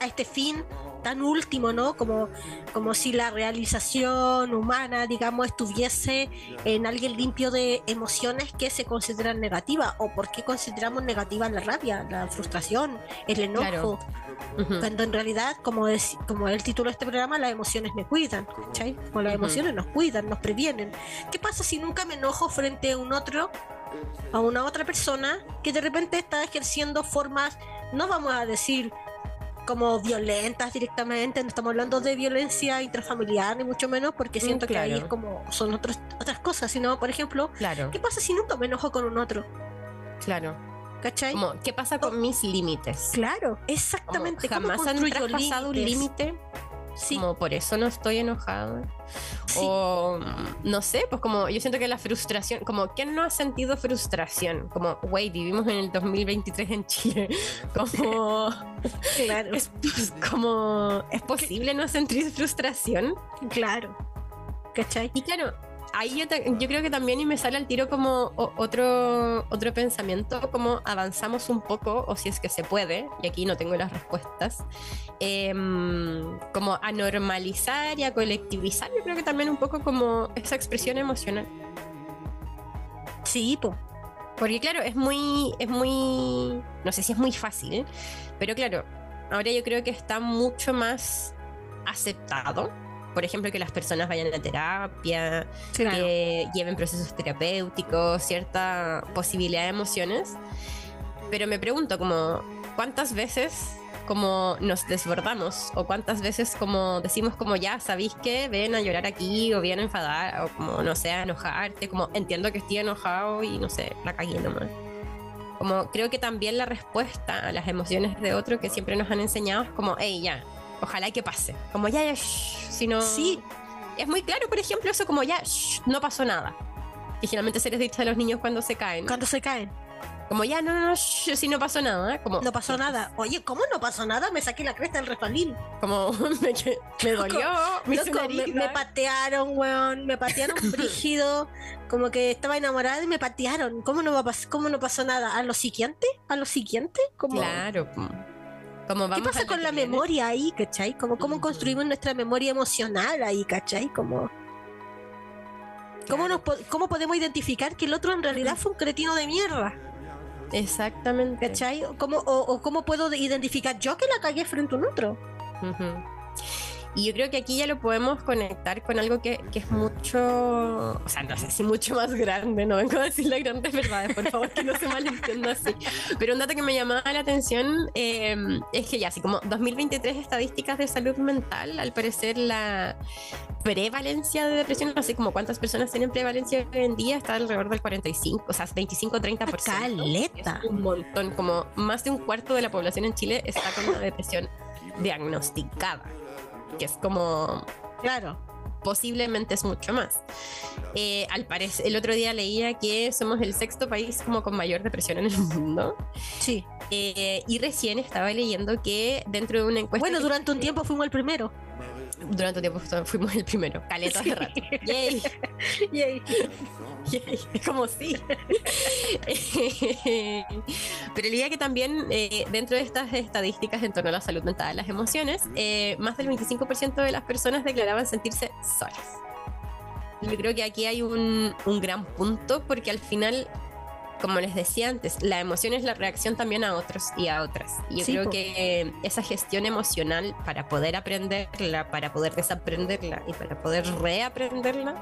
a este fin tan último, ¿no? Como, como si la realización humana, digamos, estuviese en alguien limpio de emociones que se consideran negativas. ¿O por qué consideramos negativa la rabia, la frustración, el enojo? Claro. Cuando en realidad, como es, como el título de este programa, las emociones me cuidan, ¿cachai? Como las emociones nos cuidan, nos previenen. ¿Qué pasa si nunca me enojo frente a un otro, a una otra persona que de repente está ejerciendo formas, no vamos a decir como violentas directamente, no estamos hablando de violencia intrafamiliar ni mucho menos, porque Mm, siento que ahí es como son otros, otras cosas, sino, por ejemplo, Claro, ¿qué pasa si nunca me enojo con un otro? claro. ¿Cachai? Como, ¿qué pasa con mis límites? Claro, exactamente. ¿Cómo jamás han traspasado un límite, Sí, como por eso no estoy enojada. sí. O mm, no sé, pues como yo siento que la frustración, como ¿quién no ha sentido frustración? Como, güey, vivimos en el 2023 en Chile. [LAUGHS] Como claro. es, pues, como es posible no sentir frustración. Claro. ¿Cachai? Y claro, ahí yo, yo creo que también y me sale al tiro como otro, otro pensamiento, como avanzamos un poco, o si es que se puede, y aquí no tengo las respuestas, em, como a normalizar y a colectivizar, yo creo que también un poco como esa expresión emocional. Sí, po. Porque claro, es muy, es muy, no sé si es muy fácil, pero claro, ahora yo creo que está mucho más aceptado. Por ejemplo, que las personas vayan a terapia, que lleven procesos terapéuticos, cierta posibilidad de emociones. Pero me pregunto como, ¿cuántas veces como nos desbordamos? ¿O cuántas veces como decimos como ya, ¿sabéis que Ven a llorar aquí o ven a enfadar o como, no sé, a enojarte? Como entiendo que estoy enojado y no sé, la cagué nomás. Como creo que también la respuesta a las emociones de otro que siempre nos han enseñado es como, hey, ya, ojalá que pase. Como ya, ya, si no... Sí. Es muy claro, por ejemplo, eso como ya, shh, no pasó nada. Que generalmente se les dice a los niños cuando se caen. Cuando se caen. Como ya, no, no, no, shh, si no pasó nada. Como, No pasó nada. Oye, ¿cómo no pasó nada? Me saqué la cresta del refalín. Como [LAUGHS] me, me dolió, me hizo Loco, me, me patearon, weón. Me patearon [LAUGHS] brígido. Como que estaba enamorada y me patearon. ¿Cómo no, va a cómo no pasó nada? ¿A lo siguiente? ¿A lo siguiente? Como... Claro. Como vamos ¿Qué pasa con la viene. memoria ahí, cachai? Como cómo Ujú. construimos nuestra memoria emocional ahí, cachai? Como... ¿Cómo, nos, ¿Cómo podemos identificar que el otro en realidad fue un cretino de mierda? Exactamente. ¿Cachai? ¿Cómo, o, o cómo puedo identificar yo que la cagué frente a un otro? Ujú. Y yo creo que aquí ya lo podemos conectar con algo que, que es mucho, o sea, no sé si mucho más grande, no vengo a decir las grandes verdades, por favor, que no se malentienda así. Pero un dato que me llamaba la atención eh, es que ya, así como 2023 estadísticas de salud mental, al parecer la prevalencia de depresión, no sé como cuántas personas tienen prevalencia hoy en día, está alrededor del 45, o sea, 25-30%. Caleta. Es un montón, como más de un cuarto de la población en Chile está con una depresión diagnosticada. Que es como, Claro. posiblemente es mucho más. Eh, al parecer, el otro día leía que somos el sexto país como con mayor depresión en el mundo. Sí. Eh, y recién estaba leyendo que dentro de una encuesta... Bueno, durante un tiempo fuimos el primero. Durante un tiempo fuimos el primero, caleta de rato. Yay. [LAUGHS] Yay. Yay, como sí. [LAUGHS] Pero leía que también eh, dentro de estas estadísticas en torno a la salud mental, las emociones, eh, más del 25% de las personas declaraban sentirse solas. Yo creo que aquí hay un, un gran punto porque al final, como les decía antes, la emoción es la reacción también a otros y a otras. Y yo Sí, creo que eh, esa gestión emocional para poder aprenderla, para poder desaprenderla y para poder reaprenderla,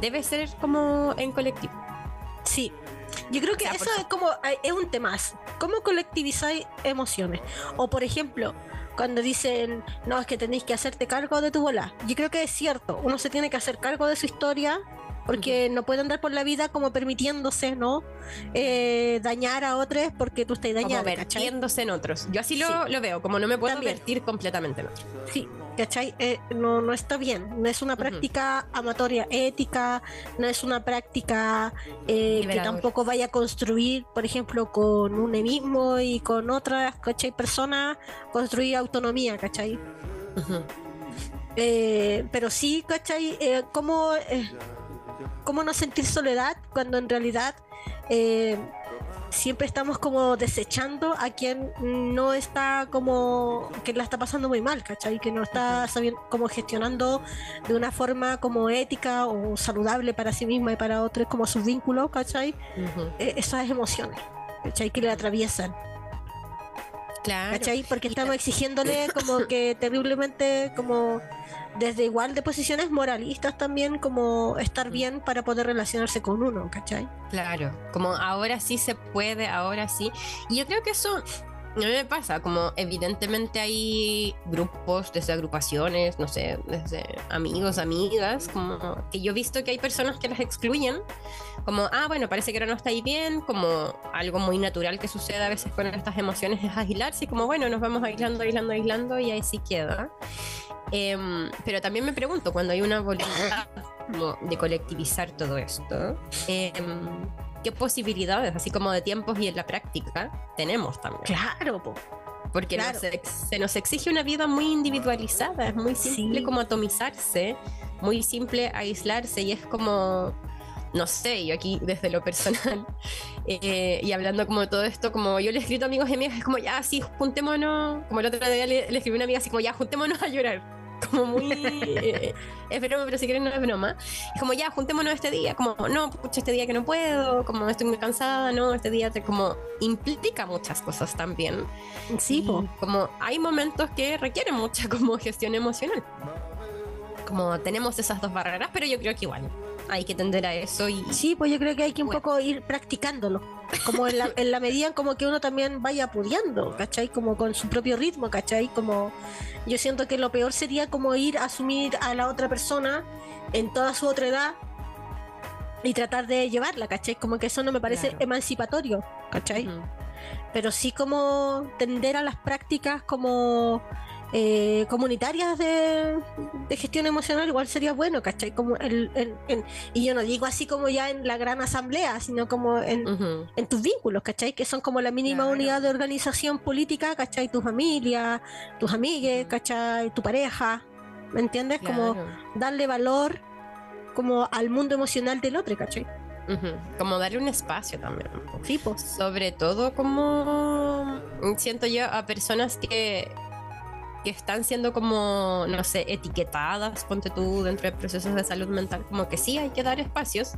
debe ser como en colectivo. Sí. Yo creo que O sea, eso es como es un tema. ¿Cómo colectivizáis emociones? O por ejemplo, cuando dicen, no, es que tenéis que hacerte cargo de tu bola. Yo creo que es cierto, uno se tiene que hacer cargo de su historia porque no puede andar por la vida como permitiéndose, ¿no? Eh, dañar a otros porque tú estás Como dañando, ¿cachai? vertiéndose en otros. Yo así lo, lo veo, como no me puedo También. vertir completamente en otros. Sí, ¿cachai? Eh, no, no está bien. No es una práctica amatoria ética, no es una práctica eh, que tampoco vaya a construir, por ejemplo, con un mismo y con otras, ¿cachai? Personas, construir autonomía, ¿cachai? Eh, pero sí, ¿cachai? Eh, ¿cómo, eh, ¿Cómo no sentir soledad cuando en realidad eh, siempre estamos como desechando a quien no está como que la está pasando muy mal, ¿cachai? Que no está sabiendo como gestionando de una forma como ética o saludable para sí misma y para otros como sus vínculos, ¿cachai? Eh, esas emociones, ¿cachai? Que le atraviesan. Claro. ¿cachai? Porque estamos exigiéndole como que terriblemente como desde igual de posiciones moralistas también como estar bien para poder relacionarse con uno, ¿cachai? Claro, como ahora sí se puede, ahora sí. Y yo creo que eso a mí me pasa, como evidentemente hay grupos, desde agrupaciones, no sé, desde amigos, amigas, como que yo he visto que hay personas que las excluyen, como, ah, bueno, parece que ahora no está ahí bien, como algo muy natural que sucede a veces con estas emociones es aislarse, como, bueno, nos vamos aislando, aislando, aislando, y ahí sí queda. Em, pero también me pregunto, cuando hay una voluntad como de colectivizar todo esto, em, ¿qué posibilidades, así como de tiempos y en la práctica, tenemos también? Claro, po. Porque claro. nos ex- se nos exige una vida muy individualizada, es muy simple Sí. como atomizarse, muy simple aislarse y es como, no sé, yo aquí desde lo personal [LAUGHS] eh, y hablando como de todo esto, como yo le he escrito a amigos y amigas, es como ya, sí, juntémonos, como el otro día le, le escribí a una amiga así como ya, juntémonos a llorar. Como muy. eh, es broma, pero si quieren no es broma. Es como ya, juntémonos este día. Como, no, pucha, este día que no puedo. Como estoy muy cansada, no, este día te, como implica muchas cosas también. Sí. Y como hay momentos que requieren mucha como gestión emocional. Como tenemos esas dos barreras, pero yo creo que igual hay que tender a eso y Sí, pues yo creo que hay que un Bueno. poco ir practicándolo. Como en la, [LAUGHS] en la medida en como que uno también vaya pudiendo, ¿cachai? Como con su propio ritmo, ¿cachai? Como yo siento que lo peor sería como ir a asumir a la otra persona en toda su otra edad y tratar de llevarla, ¿cachai? Como que eso no me parece Claro. emancipatorio, ¿cachai? Ujú. pero sí como tender a las prácticas como eh, comunitarias de, de gestión emocional igual sería bueno, ¿cachai? Como el, el- en- y yo no digo así como ya en la gran asamblea, sino como en, tus vínculos, ¿cachai? Que son como la mínima Claro. unidad de organización política, ¿cachai? Tu familia, tus amigues, ¿cachai? Tu pareja, ¿me entiendes? Como darle valor como al mundo emocional del otro, ¿cachai? Como darle un espacio también. Sí, pues. Sobre todo como siento yo a personas que, que están siendo como, no sé, etiquetadas, ponte tú, dentro de procesos de salud mental, como que sí hay que dar espacios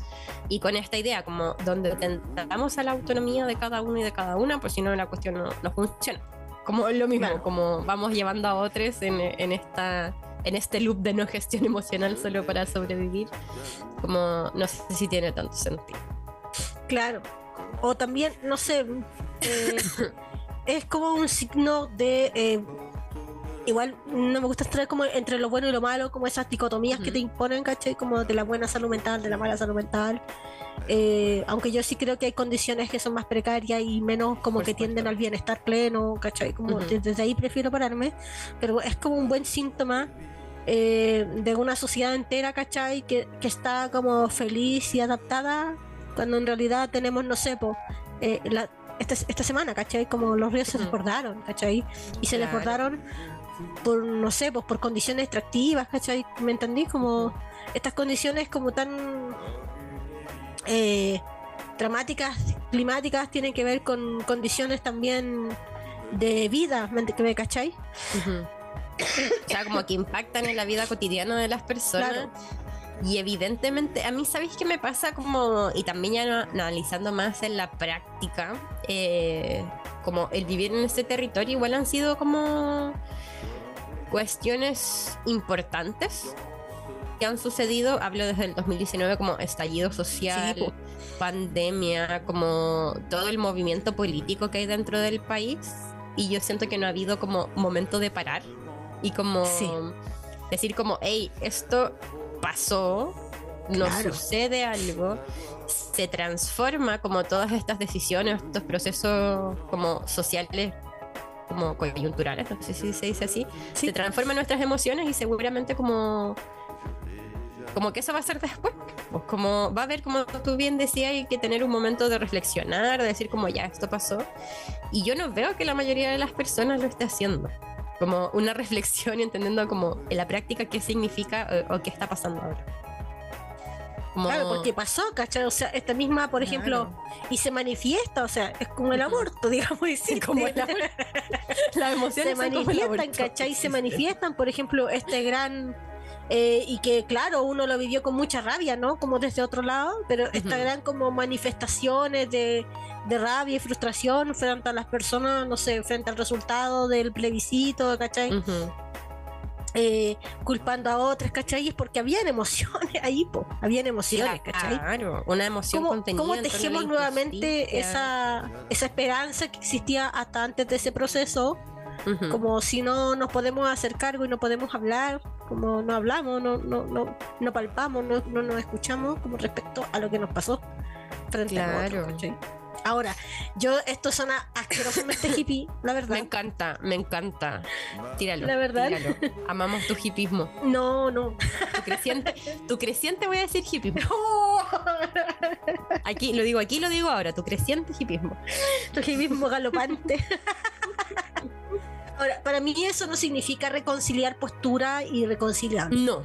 y con esta idea como donde tentamos a la autonomía de cada uno y de cada una, pues si no la cuestión no, no funciona. Como lo mismo, Claro. como vamos llevando a otros en, en esta en este loop de no gestión emocional solo para sobrevivir, como no sé si tiene tanto sentido. Claro. O también, no sé, eh, [LAUGHS] es como un signo de... eh, igual no me gusta estar como entre lo bueno y lo malo, como esas dicotomías que Ujú. te imponen, ¿cachai? Como de la buena salud mental, de la mala salud mental. Eh, aunque yo sí creo que hay condiciones que son más precarias y menos como Por que supuesto. tienden al bienestar pleno, ¿cachai? Como Ujú. de- desde ahí prefiero pararme, pero es como un buen síntoma eh, de una sociedad entera, ¿cachai? Que, que está como feliz y adaptada, cuando en realidad tenemos, no sé, po, eh, la- esta, esta semana, ¿cachai? Como los ríos se desbordaron, ¿cachai? Y se Claro. desbordaron por, no sé, pues por condiciones extractivas, ¿cachai? ¿Me entendí? Como estas condiciones como tan eh, dramáticas, climáticas, tienen que ver con condiciones también de vida, ¿me, ent- ¿me cachai? [COUGHS] O sea, como que impactan en la vida cotidiana de las personas. Claro. Y evidentemente, a mí, ¿sabéis qué me pasa? Como, y también ya analizando más en la práctica, eh, como el vivir en este territorio, igual han sido como cuestiones importantes que han sucedido. Hablo desde el 2019 como estallido social, Sí, pandemia, como todo el movimiento político que hay dentro del país. Y yo siento que no ha habido como momento de parar y como Sí. decir como, hey, esto pasó, nos Claro. sucede algo, se transforma como todas estas decisiones, estos procesos como sociales, como coyunturales, no sé si se dice así, Sí. se transforman nuestras emociones y seguramente como como que eso va a ser después pues como va a haber como tú bien decías hay que tener un momento de reflexionar de decir como ya esto pasó y yo no veo que la mayoría de las personas lo esté haciendo como una [LAUGHS] reflexión y entendiendo como en la práctica qué significa eh, o, qué está pasando ahora como Claro, porque pasó, ¿cachai? O sea, esta misma, por ejemplo, y se manifiesta, o sea, es como el aborto, [LAUGHS] digamos, decir, como la, [LAUGHS] las emociones se el manifiestan, aborto. ¿cachai? Se manifiestan, por ejemplo, este gran... eh, y que claro, uno lo vivió con mucha rabia, ¿no? Como desde otro lado, pero esta Ujú. gran como manifestaciones de, de rabia y frustración frente a las personas, no sé, frente al resultado del plebiscito, ¿cachai? Ujú. Eh, culpando a otras, ¿cachai? Es porque habían emociones [LAUGHS] ahí, po, habían emociones, ¿cachai? Claro, una emoción ¿Cómo, contenida. cómo tejemos nuevamente esa, esa esperanza que existía hasta antes de ese proceso? Como si no nos podemos hacer cargo y no podemos hablar, como no hablamos, no, no, no, no palpamos, no, no nos escuchamos como respecto a lo que nos pasó frente a Claro. otros, ¿cachai? Ahora, yo esto suena asquerosamente [LAUGHS] hippie, la Me verdad. encanta, me encanta. Tíralo. La verdad. tíralo. Amamos tu hipismo. No, no. Tu creciente, tu creciente voy a decir hipismo. [LAUGHS] Aquí, lo digo aquí, lo digo ahora, tu creciente hipismo. Tu mismo galopante. [LAUGHS] Ahora, para mí eso no significa reconciliar postura y reconciliar. No.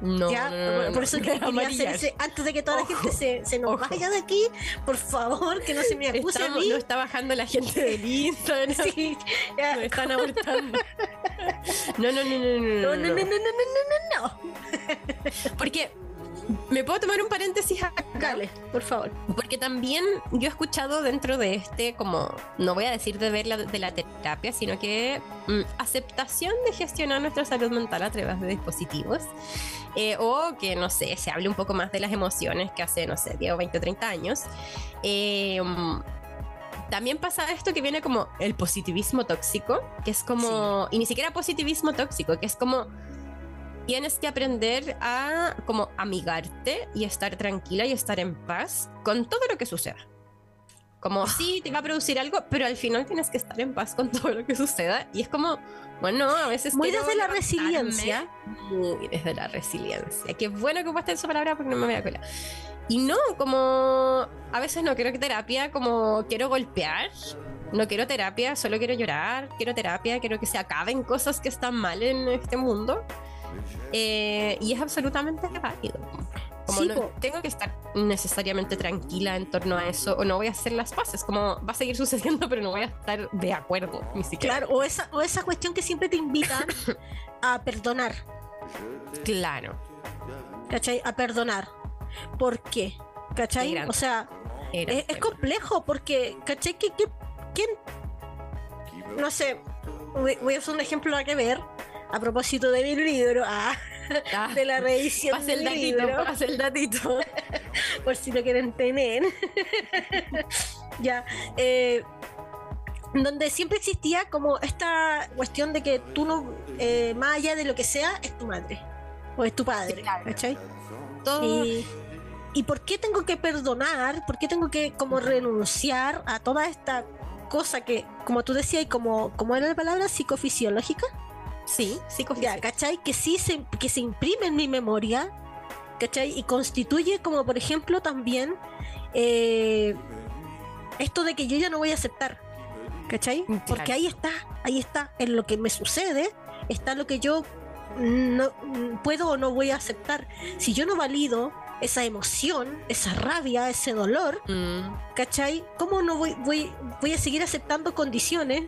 No, ¿Ya? no, por eso que quería hacer ese- antes de que toda Ojo, la gente se, se nos ojo. vaya de aquí, por favor, que no se me acuse a mí. no está bajando la gente del Instagram. Sí, ya. Nos están abortando. No, no, no, no, no, No, no, no, no, no, no, no, no, no. Porque me puedo tomar un paréntesis acá. Dale, por favor. Porque también yo he escuchado dentro de este, como, no voy a decir de ver la, de la terapia, sino que mm, aceptación de gestionar nuestra salud mental a través de dispositivos. eh, o que, no sé, se hable un poco más de las emociones que hace, no sé, 10 o 20 o 30 años. Eh, también pasa esto que viene como el positivismo tóxico, que es como, y ni siquiera positivismo tóxico, que es como tienes que aprender a como amigarte y estar tranquila y estar en paz con todo lo que suceda. Como sí, te va a producir algo, pero al final tienes que estar en paz con [LAUGHS] todo lo que suceda. Y es como, bueno, a veces. Muy desde la resiliencia. Muy desde la resiliencia. Qué bueno que puesta esa palabra porque no me voy a colar. Y no, como a veces no quiero terapia, como quiero golpear. No quiero terapia, solo quiero llorar. Quiero terapia, quiero que se acaben cosas que están mal en este mundo. Eh, y es absolutamente válido. Como Sí, no po. tengo que estar necesariamente tranquila en torno a eso, o no voy a hacer las paces. Como va a seguir [LAUGHS] sucediendo, pero no voy a estar de acuerdo, ni siquiera. Claro, o esa, o esa cuestión que siempre te invitan [LAUGHS] a perdonar, Claro. ¿cachai? A perdonar. ¿Por qué? ¿Cachai? O sea, Era es, complejo porque, ¿cachai? ¿Qué, qué- quién? No sé, voy, voy a hacer un ejemplo a que ver a propósito de mi libro, ah, Ah, de la reedición pasa el datito, libro, pasa el datito. por si lo quieren tener. [LAUGHS] ya, eh, donde siempre existía como esta cuestión de que tú no, eh, más allá de lo que sea, es tu madre o es tu padre, Claro. ¿cachai? Todo. Y, ¿Y por qué tengo que perdonar? ¿Por qué tengo que como renunciar a toda esta cosa que, como tú decías, y como, como era la palabra psicofisiológica? Sí, ya, psicofísica. ¿cachai? Que sí se, que se imprime en mi memoria, ¿cachai? Y constituye como, por ejemplo, también eh, esto de que yo ya no voy a aceptar, ¿cachai? Claro. Porque ahí está, ahí está, en lo que me sucede, está lo que yo no puedo o no voy a aceptar. Si yo no valido esa emoción, esa rabia, ese dolor, Mm, ¿cachai? ¿Cómo no voy, voy, voy a seguir aceptando condiciones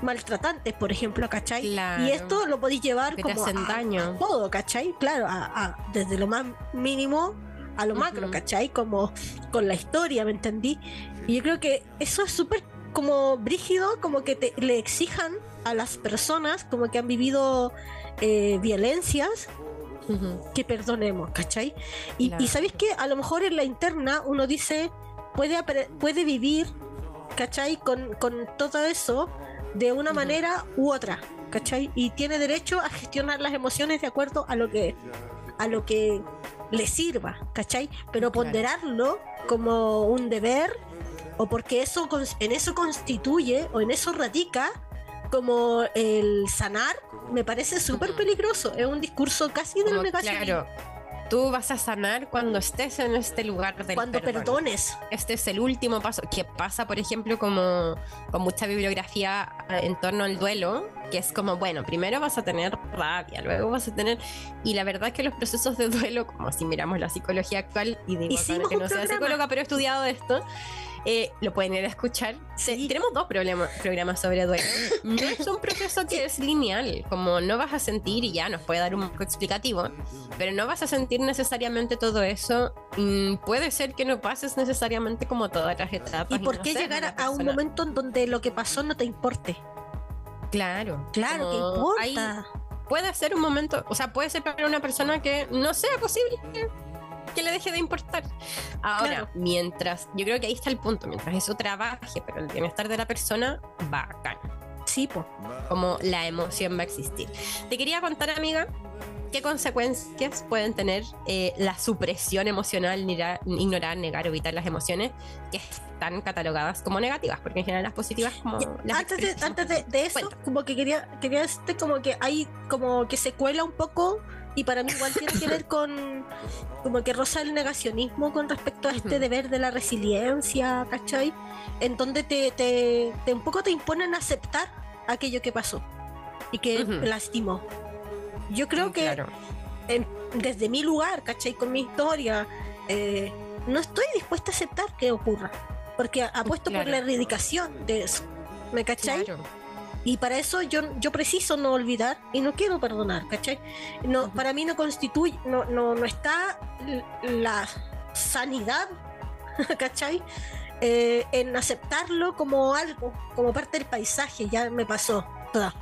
maltratantes, por ejemplo, ¿cachai? Claro. Y esto lo podéis llevar Que te como hacen a, daño. a todo, ¿cachai? Claro, a- desde lo más mínimo a lo macro, Ujú. ¿cachai? Como con la historia, ¿me entendí? Y yo creo que eso es súper como brígido, como que te, le exijan a las personas como que han vivido eh, violencias que perdonemos, ¿cachai? Y, Claro. y sabéis que a lo mejor en la interna uno dice, puede, puede vivir, ¿cachai? Con, con todo eso de una manera u otra, ¿cachai? Y tiene derecho a gestionar las emociones de acuerdo a lo que, a lo que le sirva, ¿cachai? Pero ponderarlo como un deber o porque eso en eso constituye o en eso radica como el sanar me parece súper peligroso. Es un discurso casi de la Como, negación claro, tú vas a sanar cuando estés en este lugar del cuando perdón. perdones Este es el último paso que pasa, por ejemplo, como con mucha bibliografía eh, en torno al duelo, que es como, bueno, primero vas a tener rabia, luego vas a tener... Y la verdad es que los procesos de duelo, como si miramos la psicología actual, y digo que no programa. psicóloga, pero he estudiado esto, eh, lo pueden ir a escuchar. Sí. Tenemos dos problemas, programas sobre duelo. [LAUGHS] No es un proceso que es lineal, como no vas a sentir, y ya nos puede dar un poco explicativo, pero no vas a sentir necesariamente todo eso. Mm, puede ser que no pases necesariamente como todas las etapas. y por no qué llegar a un momento en donde lo que pasó no te importe Claro, claro que como hay- importa puede ser un momento, o sea, puede ser para una persona que no sea posible que, le deje de importar. Ahora, Claro. mientras, yo creo que ahí está el punto, mientras eso trabaje, pero el bienestar de la persona, bacán. sí po como la emoción va a existir. Te quería contar, amiga, qué consecuencias pueden tener eh, la supresión emocional, nira- ignorar, negar, evitar las emociones que están catalogadas como negativas, porque en general las positivas como las antes de, antes de, de eso Cuenta. como que quería quería decirte como que hay como que se cuela un poco y para mí igual tiene que ver con como que roza el negacionismo con respecto a este deber de la resiliencia, ¿cachai? En donde te, te, te un poco te imponen aceptar aquello que pasó y que lastimó. Yo creo que Claro. desde mi lugar, ¿cachai? Con mi historia, eh, no estoy dispuesta a aceptar que ocurra. Porque apuesto por la erradicación de eso. ¿Me cachai? Claro. Y para eso yo, yo preciso no olvidar y no quiero perdonar, ¿cachai? No, Ujú. Para mí no constituye, no, no, no está la sanidad, [LAUGHS] ¿cachai? Eh, en aceptarlo como algo, como parte del paisaje, ya me pasó. toda.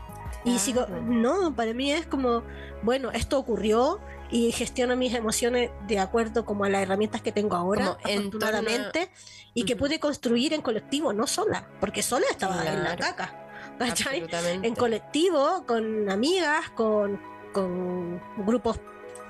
Y sigo, Claro. no, para mí es como, bueno, esto ocurrió y gestiono mis emociones de acuerdo como a las herramientas que tengo ahora, afortunadamente, y que Ujú. pude construir en colectivo, no sola, porque sola estaba en la Claro. caca, ¿cachai? En colectivo, con amigas, con, con grupos,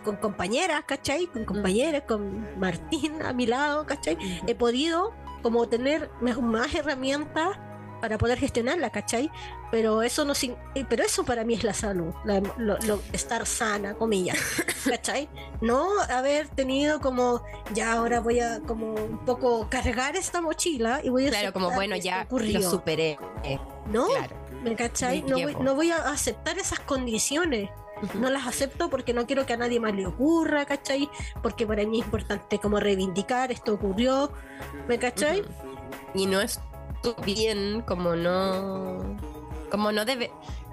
con compañeras, ¿cachai? Con compañeras, con Martín a mi lado, ¿cachai? He podido como tener más herramientas para poder gestionarla, ¿cachai? Pero eso no eh, pero eso para mí es la salud, la- lo- lo- estar sana, comillas, [LAUGHS] ¿cachai? No haber tenido como ya ahora voy a como un poco cargar esta mochila y voy a Claro, como bueno, ya ocurrió. lo superé. Eh, no, claro. ¿me cachai? No voy, no voy a aceptar esas condiciones. No las acepto porque no quiero que a nadie más le ocurra, ¿cachai? Porque para mí es importante como reivindicar, esto ocurrió, ¿me cachai? Y no es bien como no como no debe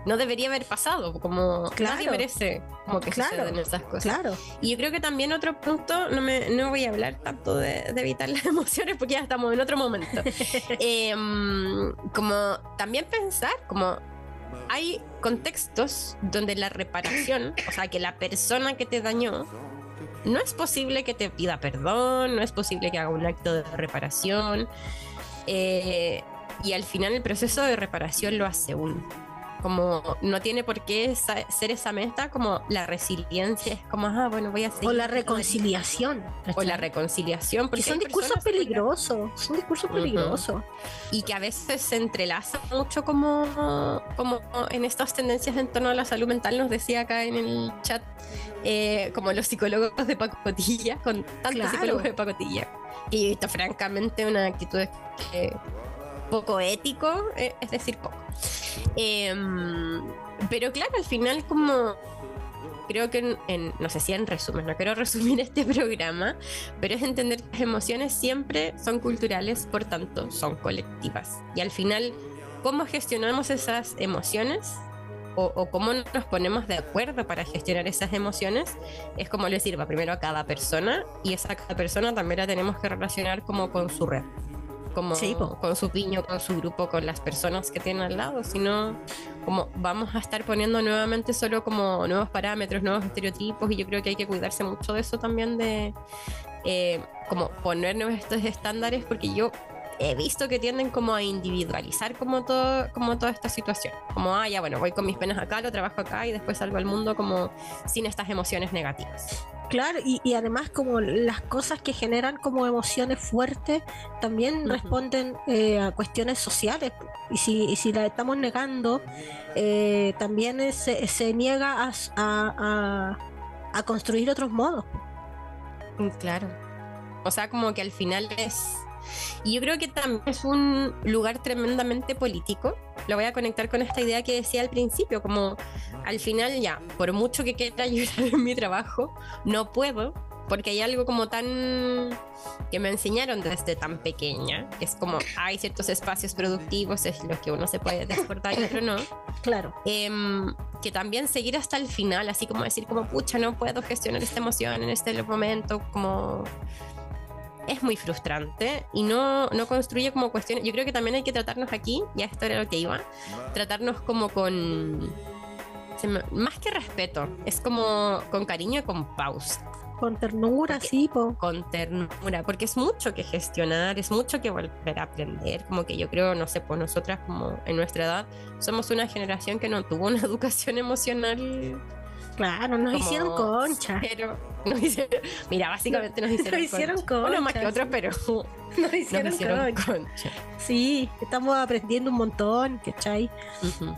no debería haber pasado como Claro. nadie merece como que Claro. sucedan esas cosas Claro. y yo creo que también otro punto no me no voy a hablar tanto de, de evitar [LAUGHS] las emociones porque ya estamos en otro momento [LAUGHS] Em, como también pensar como hay contextos donde la reparación o sea que la persona que te dañó no es posible que te pida perdón, no es posible que haga un acto de reparación. eh, y al final el proceso de reparación lo hace uno. Como no tiene por qué ser esa meta, como la resiliencia es como, ah, bueno, voy a seguir. O la reconciliación. O la reconciliación. Que Porque son hay discursos que- peligrosos, son discursos peligrosos. y que a veces se entrelazan mucho como, como en estas tendencias en torno a la salud mental, nos decía acá en el chat, eh, como los psicólogos de pacotilla, con tantos Claro. psicólogos de pacotilla. Y esto francamente una actitud eh, poco ético, eh, es decir, poco. Em, pero claro, al final como... Creo que en, en- no sé si en resumen, no quiero [LAUGHS] resumir este programa, pero es entender que las emociones siempre son culturales, por tanto, son colectivas. Y al final, ¿cómo gestionamos esas emociones? O, o cómo nos ponemos de acuerdo para gestionar esas emociones, es como le sirva primero a cada persona y esa cada persona también la tenemos que relacionar como con su red, como Sí, con su piño, con su grupo, con las personas que tienen al lado, sino como vamos a estar poniendo nuevamente solo como nuevos parámetros, nuevos estereotipos y yo creo que hay que cuidarse mucho de eso también de eh, como ponernos estos estándares porque yo he visto que tienden como a individualizar como todo como toda esta situación. Como ah ya bueno voy con mis penas acá lo trabajo acá y después salgo al mundo como sin estas emociones negativas Claro, y, y además como las cosas que generan como emociones fuertes también responden eh, a cuestiones sociales. Y si, y si las estamos negando, eh, también es- se, niega a, s- a- a- a construir otros modos. Mm, Claro. O sea, como que al final es... Y yo creo que también es un lugar tremendamente político. Lo voy a conectar con esta idea que decía al principio, como al final ya, por mucho que quiera [LAUGHS] ayudar en mi trabajo, no puedo, porque hay algo como tan que me enseñaron desde tan pequeña. Es como hay ciertos espacios productivos en los que uno se puede desbordar y otro no. [COUGHS] Claro. Em, que también seguir hasta el final, así como decir como, pucha, no puedo gestionar esta emoción en este momento, como es muy frustrante y no, no construye como cuestiones. Yo creo que también hay que tratarnos aquí, ya esto era lo que iba, tratarnos como con... se me- más que respeto, es como con cariño y con pausa, Con ternura, Porque- sí, po. con ternura, porque es mucho que gestionar, es mucho que volver a aprender, como que yo creo, no sé, pues nosotras como en nuestra edad somos una generación que no tuvo una [LAUGHS] educación emocional Claro, nos como hicieron concha. cero. Nos hicieron- mira, básicamente nos hicieron, Nos hicieron concha. Uno más que concha, otro, pero [LAUGHS] Nos nos hicieron concha. concha. Sí, estamos aprendiendo un montón, ¿cachai?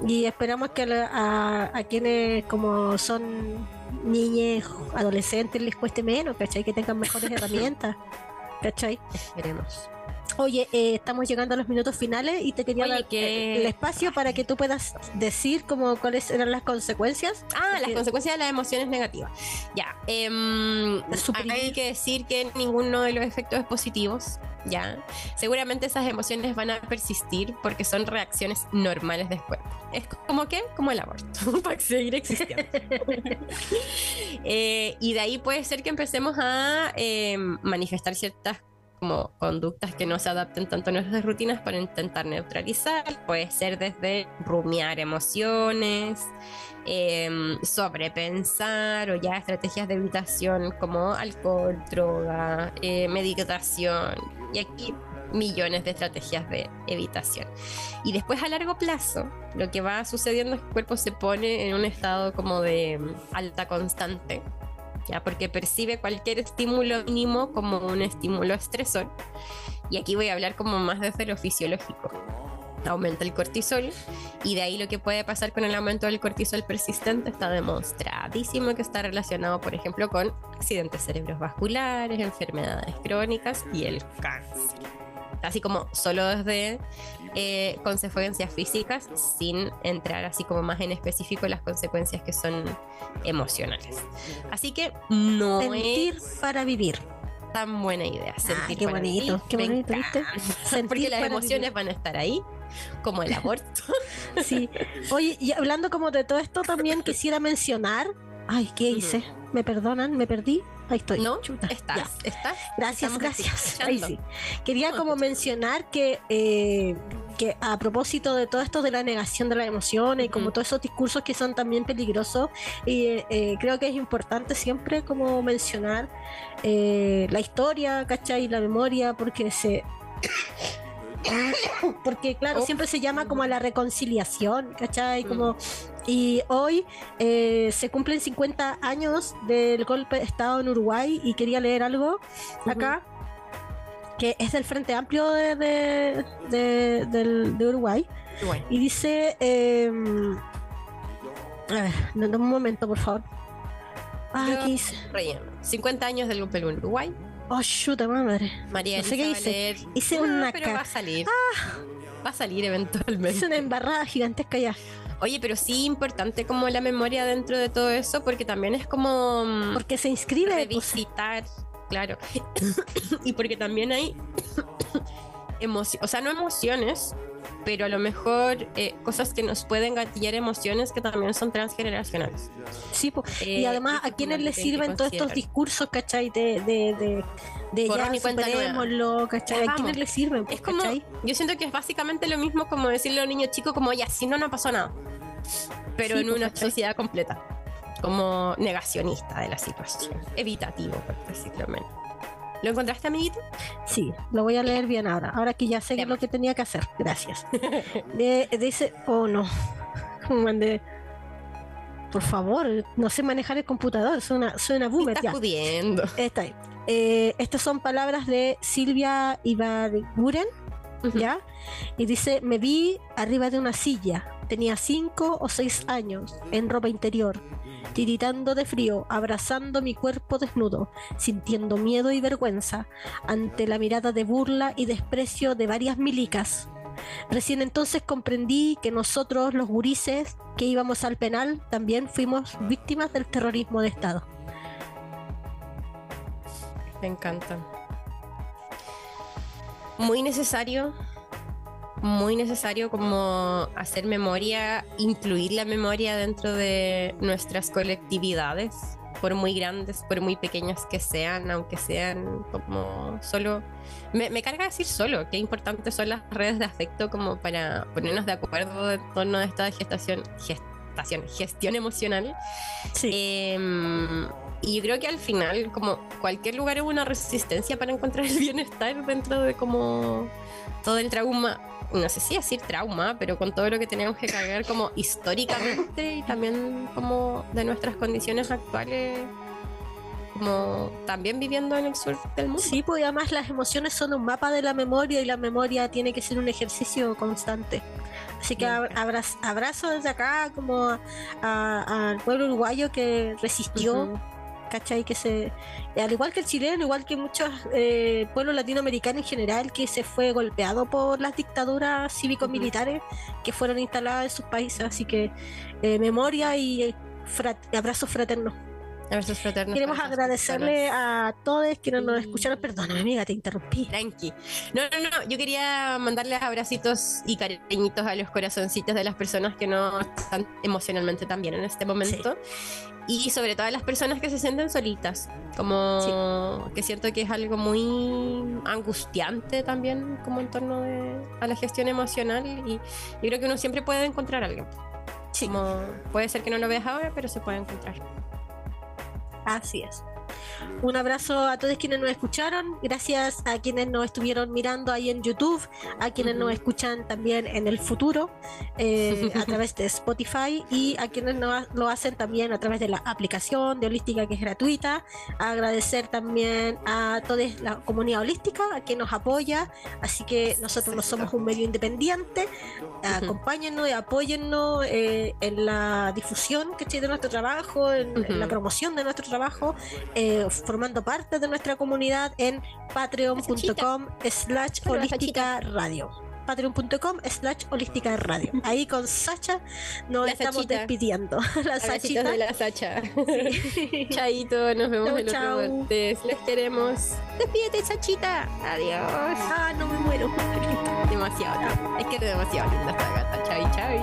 Y esperamos que a, a- a quienes como son niñes, adolescentes, les cueste menos, ¿cachai? Que tengan mejores [LAUGHS] herramientas, ¿cachai? Esperemos. Oye, eh, estamos llegando a los minutos finales y te quería Oye, dar que- eh, el espacio para que tú puedas decir como cuáles eran las consecuencias. Ah, las consecuencias de las emociones negativas. Ya. Suprimir. hay que decir que ninguno de los efectos es positivos. Ya. Seguramente esas emociones van a persistir porque son reacciones normales cuerpo. Es como que, como el aborto, [LAUGHS] para seguir existiendo. [LAUGHS] Eh, y de ahí puede ser que empecemos a em, manifestar ciertas como conductas que no se adapten tanto a nuestras rutinas para intentar neutralizar. Puede ser desde rumiar emociones, em, sobrepensar o ya estrategias de evitación como alcohol, droga, eh, meditación. Y aquí millones de estrategias de evitación. Y después a largo plazo, lo que va sucediendo es que el cuerpo se pone en un estado como de mm, alta constante, ¿ya? porque percibe cualquier estímulo mínimo como un estímulo estresor. Y aquí voy a hablar como más desde lo fisiológico. Aumenta el cortisol y de ahí lo que puede pasar con el aumento del cortisol persistente está demostradísimo que está relacionado, por ejemplo, con accidentes cerebrovasculares, enfermedades crónicas y el cáncer. Así como solo desde eh, consecuencias físicas sin entrar así como más en específico las consecuencias que son emocionales. Así que no Sentir es para vivir. tan buena idea. Sentir qué para bonito, vivir, qué me bonito, ¿viste? [LAUGHS] Porque las emociones vivir. van a estar ahí, como el aborto. [LAUGHS] Sí. Oye, y hablando como de todo esto, también quisiera mencionar. Ay, ¿qué hice? ¿Me perdonan? ¿Me perdí? Ahí estoy. ¿No? Chuta. ¿Estás? ¿Estás? Gracias, gracias. Ahí sí. Quería como mencionar que, eh, que a propósito de todo esto de la negación de las emociones y como todos esos discursos que son también peligrosos, y, eh, eh, creo que es importante siempre como mencionar eh, la historia, ¿cachai? Y la memoria, porque se... [COUGHS] Porque, claro, Oh. siempre se llama como a la reconciliación, ¿cachai? Como, y hoy eh, se cumplen 50 años del golpe de Estado en Uruguay y quería leer algo acá, que es del Frente Amplio de, de, de- del- de Uruguay. Y dice, eh, a ver, no, no, un momento, por favor. Ah, aquí dice, relleno. 50 años del golpe en Uruguay. Oh, chuta madre. María No sé qué a hice. Ah, una pero va a salir. Va a salir eventualmente. Hice una embarrada gigantesca ya. Oye, pero sí importante como la memoria dentro de todo eso, porque también es como mm, Porque se inscribe. pues, revisitar, claro. [COUGHS] y porque también hay [COUGHS] emociones, o sea, no emociones, pero a lo mejor eh, cosas que nos pueden gatillar emociones que también son transgeneracionales. Sí, po. Eh, y además, ¿a quiénes les sirven todos estos discursos, cachai? De, de, de, de ya y superémoslo, cachai? ¿A quiénes les sirven? Es como, cachai? yo siento que es básicamente lo mismo como decirle a un niño chico como, ya, si no, no pasó nada. Pero Sí, en una ¿cachai? sociedad completa. Como negacionista de la situación. Evitativo, por decirlo menos. ¿Lo encontraste, amiguito? Sí, lo voy a leer bien ahora. Ahora que ya sé Tema. lo que tenía que hacer. Gracias. [LAUGHS] Dice, oh no. Mandé. Por favor, no sé manejar el computador. Soy una boomer Estás ya. pudiendo. Está ahí. Eh, estas son palabras de Silvia Ibarguren, ¿ya? Y dice, me vi arriba de una silla, tenía cinco o seis años, en ropa interior, tiritando de frío, abrazando mi cuerpo desnudo, sintiendo miedo y vergüenza ante la mirada de burla y desprecio de varias milicas. Recién entonces comprendí que nosotros, los gurises, que íbamos al penal, también fuimos víctimas del terrorismo de Estado. Me encanta. Muy necesario, muy necesario como hacer memoria, incluir la memoria dentro de nuestras colectividades, por muy grandes, por muy pequeñas que sean, aunque sean como solo... Me, me carga decir solo, qué importantes son las redes de afecto como para ponernos de acuerdo en torno a esta gestación, gestación, gestión emocional. Sí. Em, y yo creo que al final, como cualquier lugar es una resistencia para encontrar el bienestar dentro de como todo el trauma, no sé si decir trauma, pero con todo lo que tenemos que cargar como históricamente y también como de nuestras condiciones actuales, como también viviendo en el sur del mundo. Sí, pues además las emociones son un mapa de la memoria y la memoria tiene que ser un ejercicio constante. Así que Me ab- encanta. abraz- abrazo desde acá como al pueblo uruguayo que resistió. ¿Cachai? Que se, al igual que el chileno, igual que muchos eh, pueblos latinoamericanos en general, que se fue golpeado por las dictaduras cívico-militares que fueron instaladas en sus países. Así que eh, memoria y eh, frat- abrazos fraternos. Abrazos fraternos Queremos esas agradecerle personas. a todos quienes nos Sí. escucharon. Perdóname, amiga, te interrumpí. Tranqui. No, no, no. Yo quería mandarles abracitos y cariñitos a los corazoncitos de las personas que no están emocionalmente tan bien en este momento. Y sobre todo a las personas que se sienten solitas. Como que siento que es algo muy angustiante también, como en torno de- a la gestión emocional. Y yo creo que uno siempre puede encontrar a alguien. Como, puede ser que no lo veas ahora, pero se puede encontrar. Así es. Un abrazo a todos quienes nos escucharon. Gracias a quienes nos estuvieron mirando ahí en YouTube, a quienes nos escuchan también en el futuro eh, a [LAUGHS] través de Spotify y a quienes no- lo hacen también a través de la aplicación de Holística que es gratuita. Agradecer también a toda la comunidad holística, a quien nos apoya. Así que nosotros no somos un medio independiente. Acompáñennos y apóyennos eh, en la difusión ¿cachai? de nuestro trabajo, en, la promoción de nuestro trabajo, eh, formando parte de nuestra comunidad en patreon.com slash holística radio patreon.com slash holística radio ahí con Sacha nos La estamos Sachita. despidiendo [LAUGHS] la Sachita de la Sacha. [LAUGHS] Chaito, nos vemos el otro chau. martes. Les queremos. Despídete, Sachita. Adiós. ah no me muero Demasiado. Es que es demasiado linda esta gata. Chai, chai.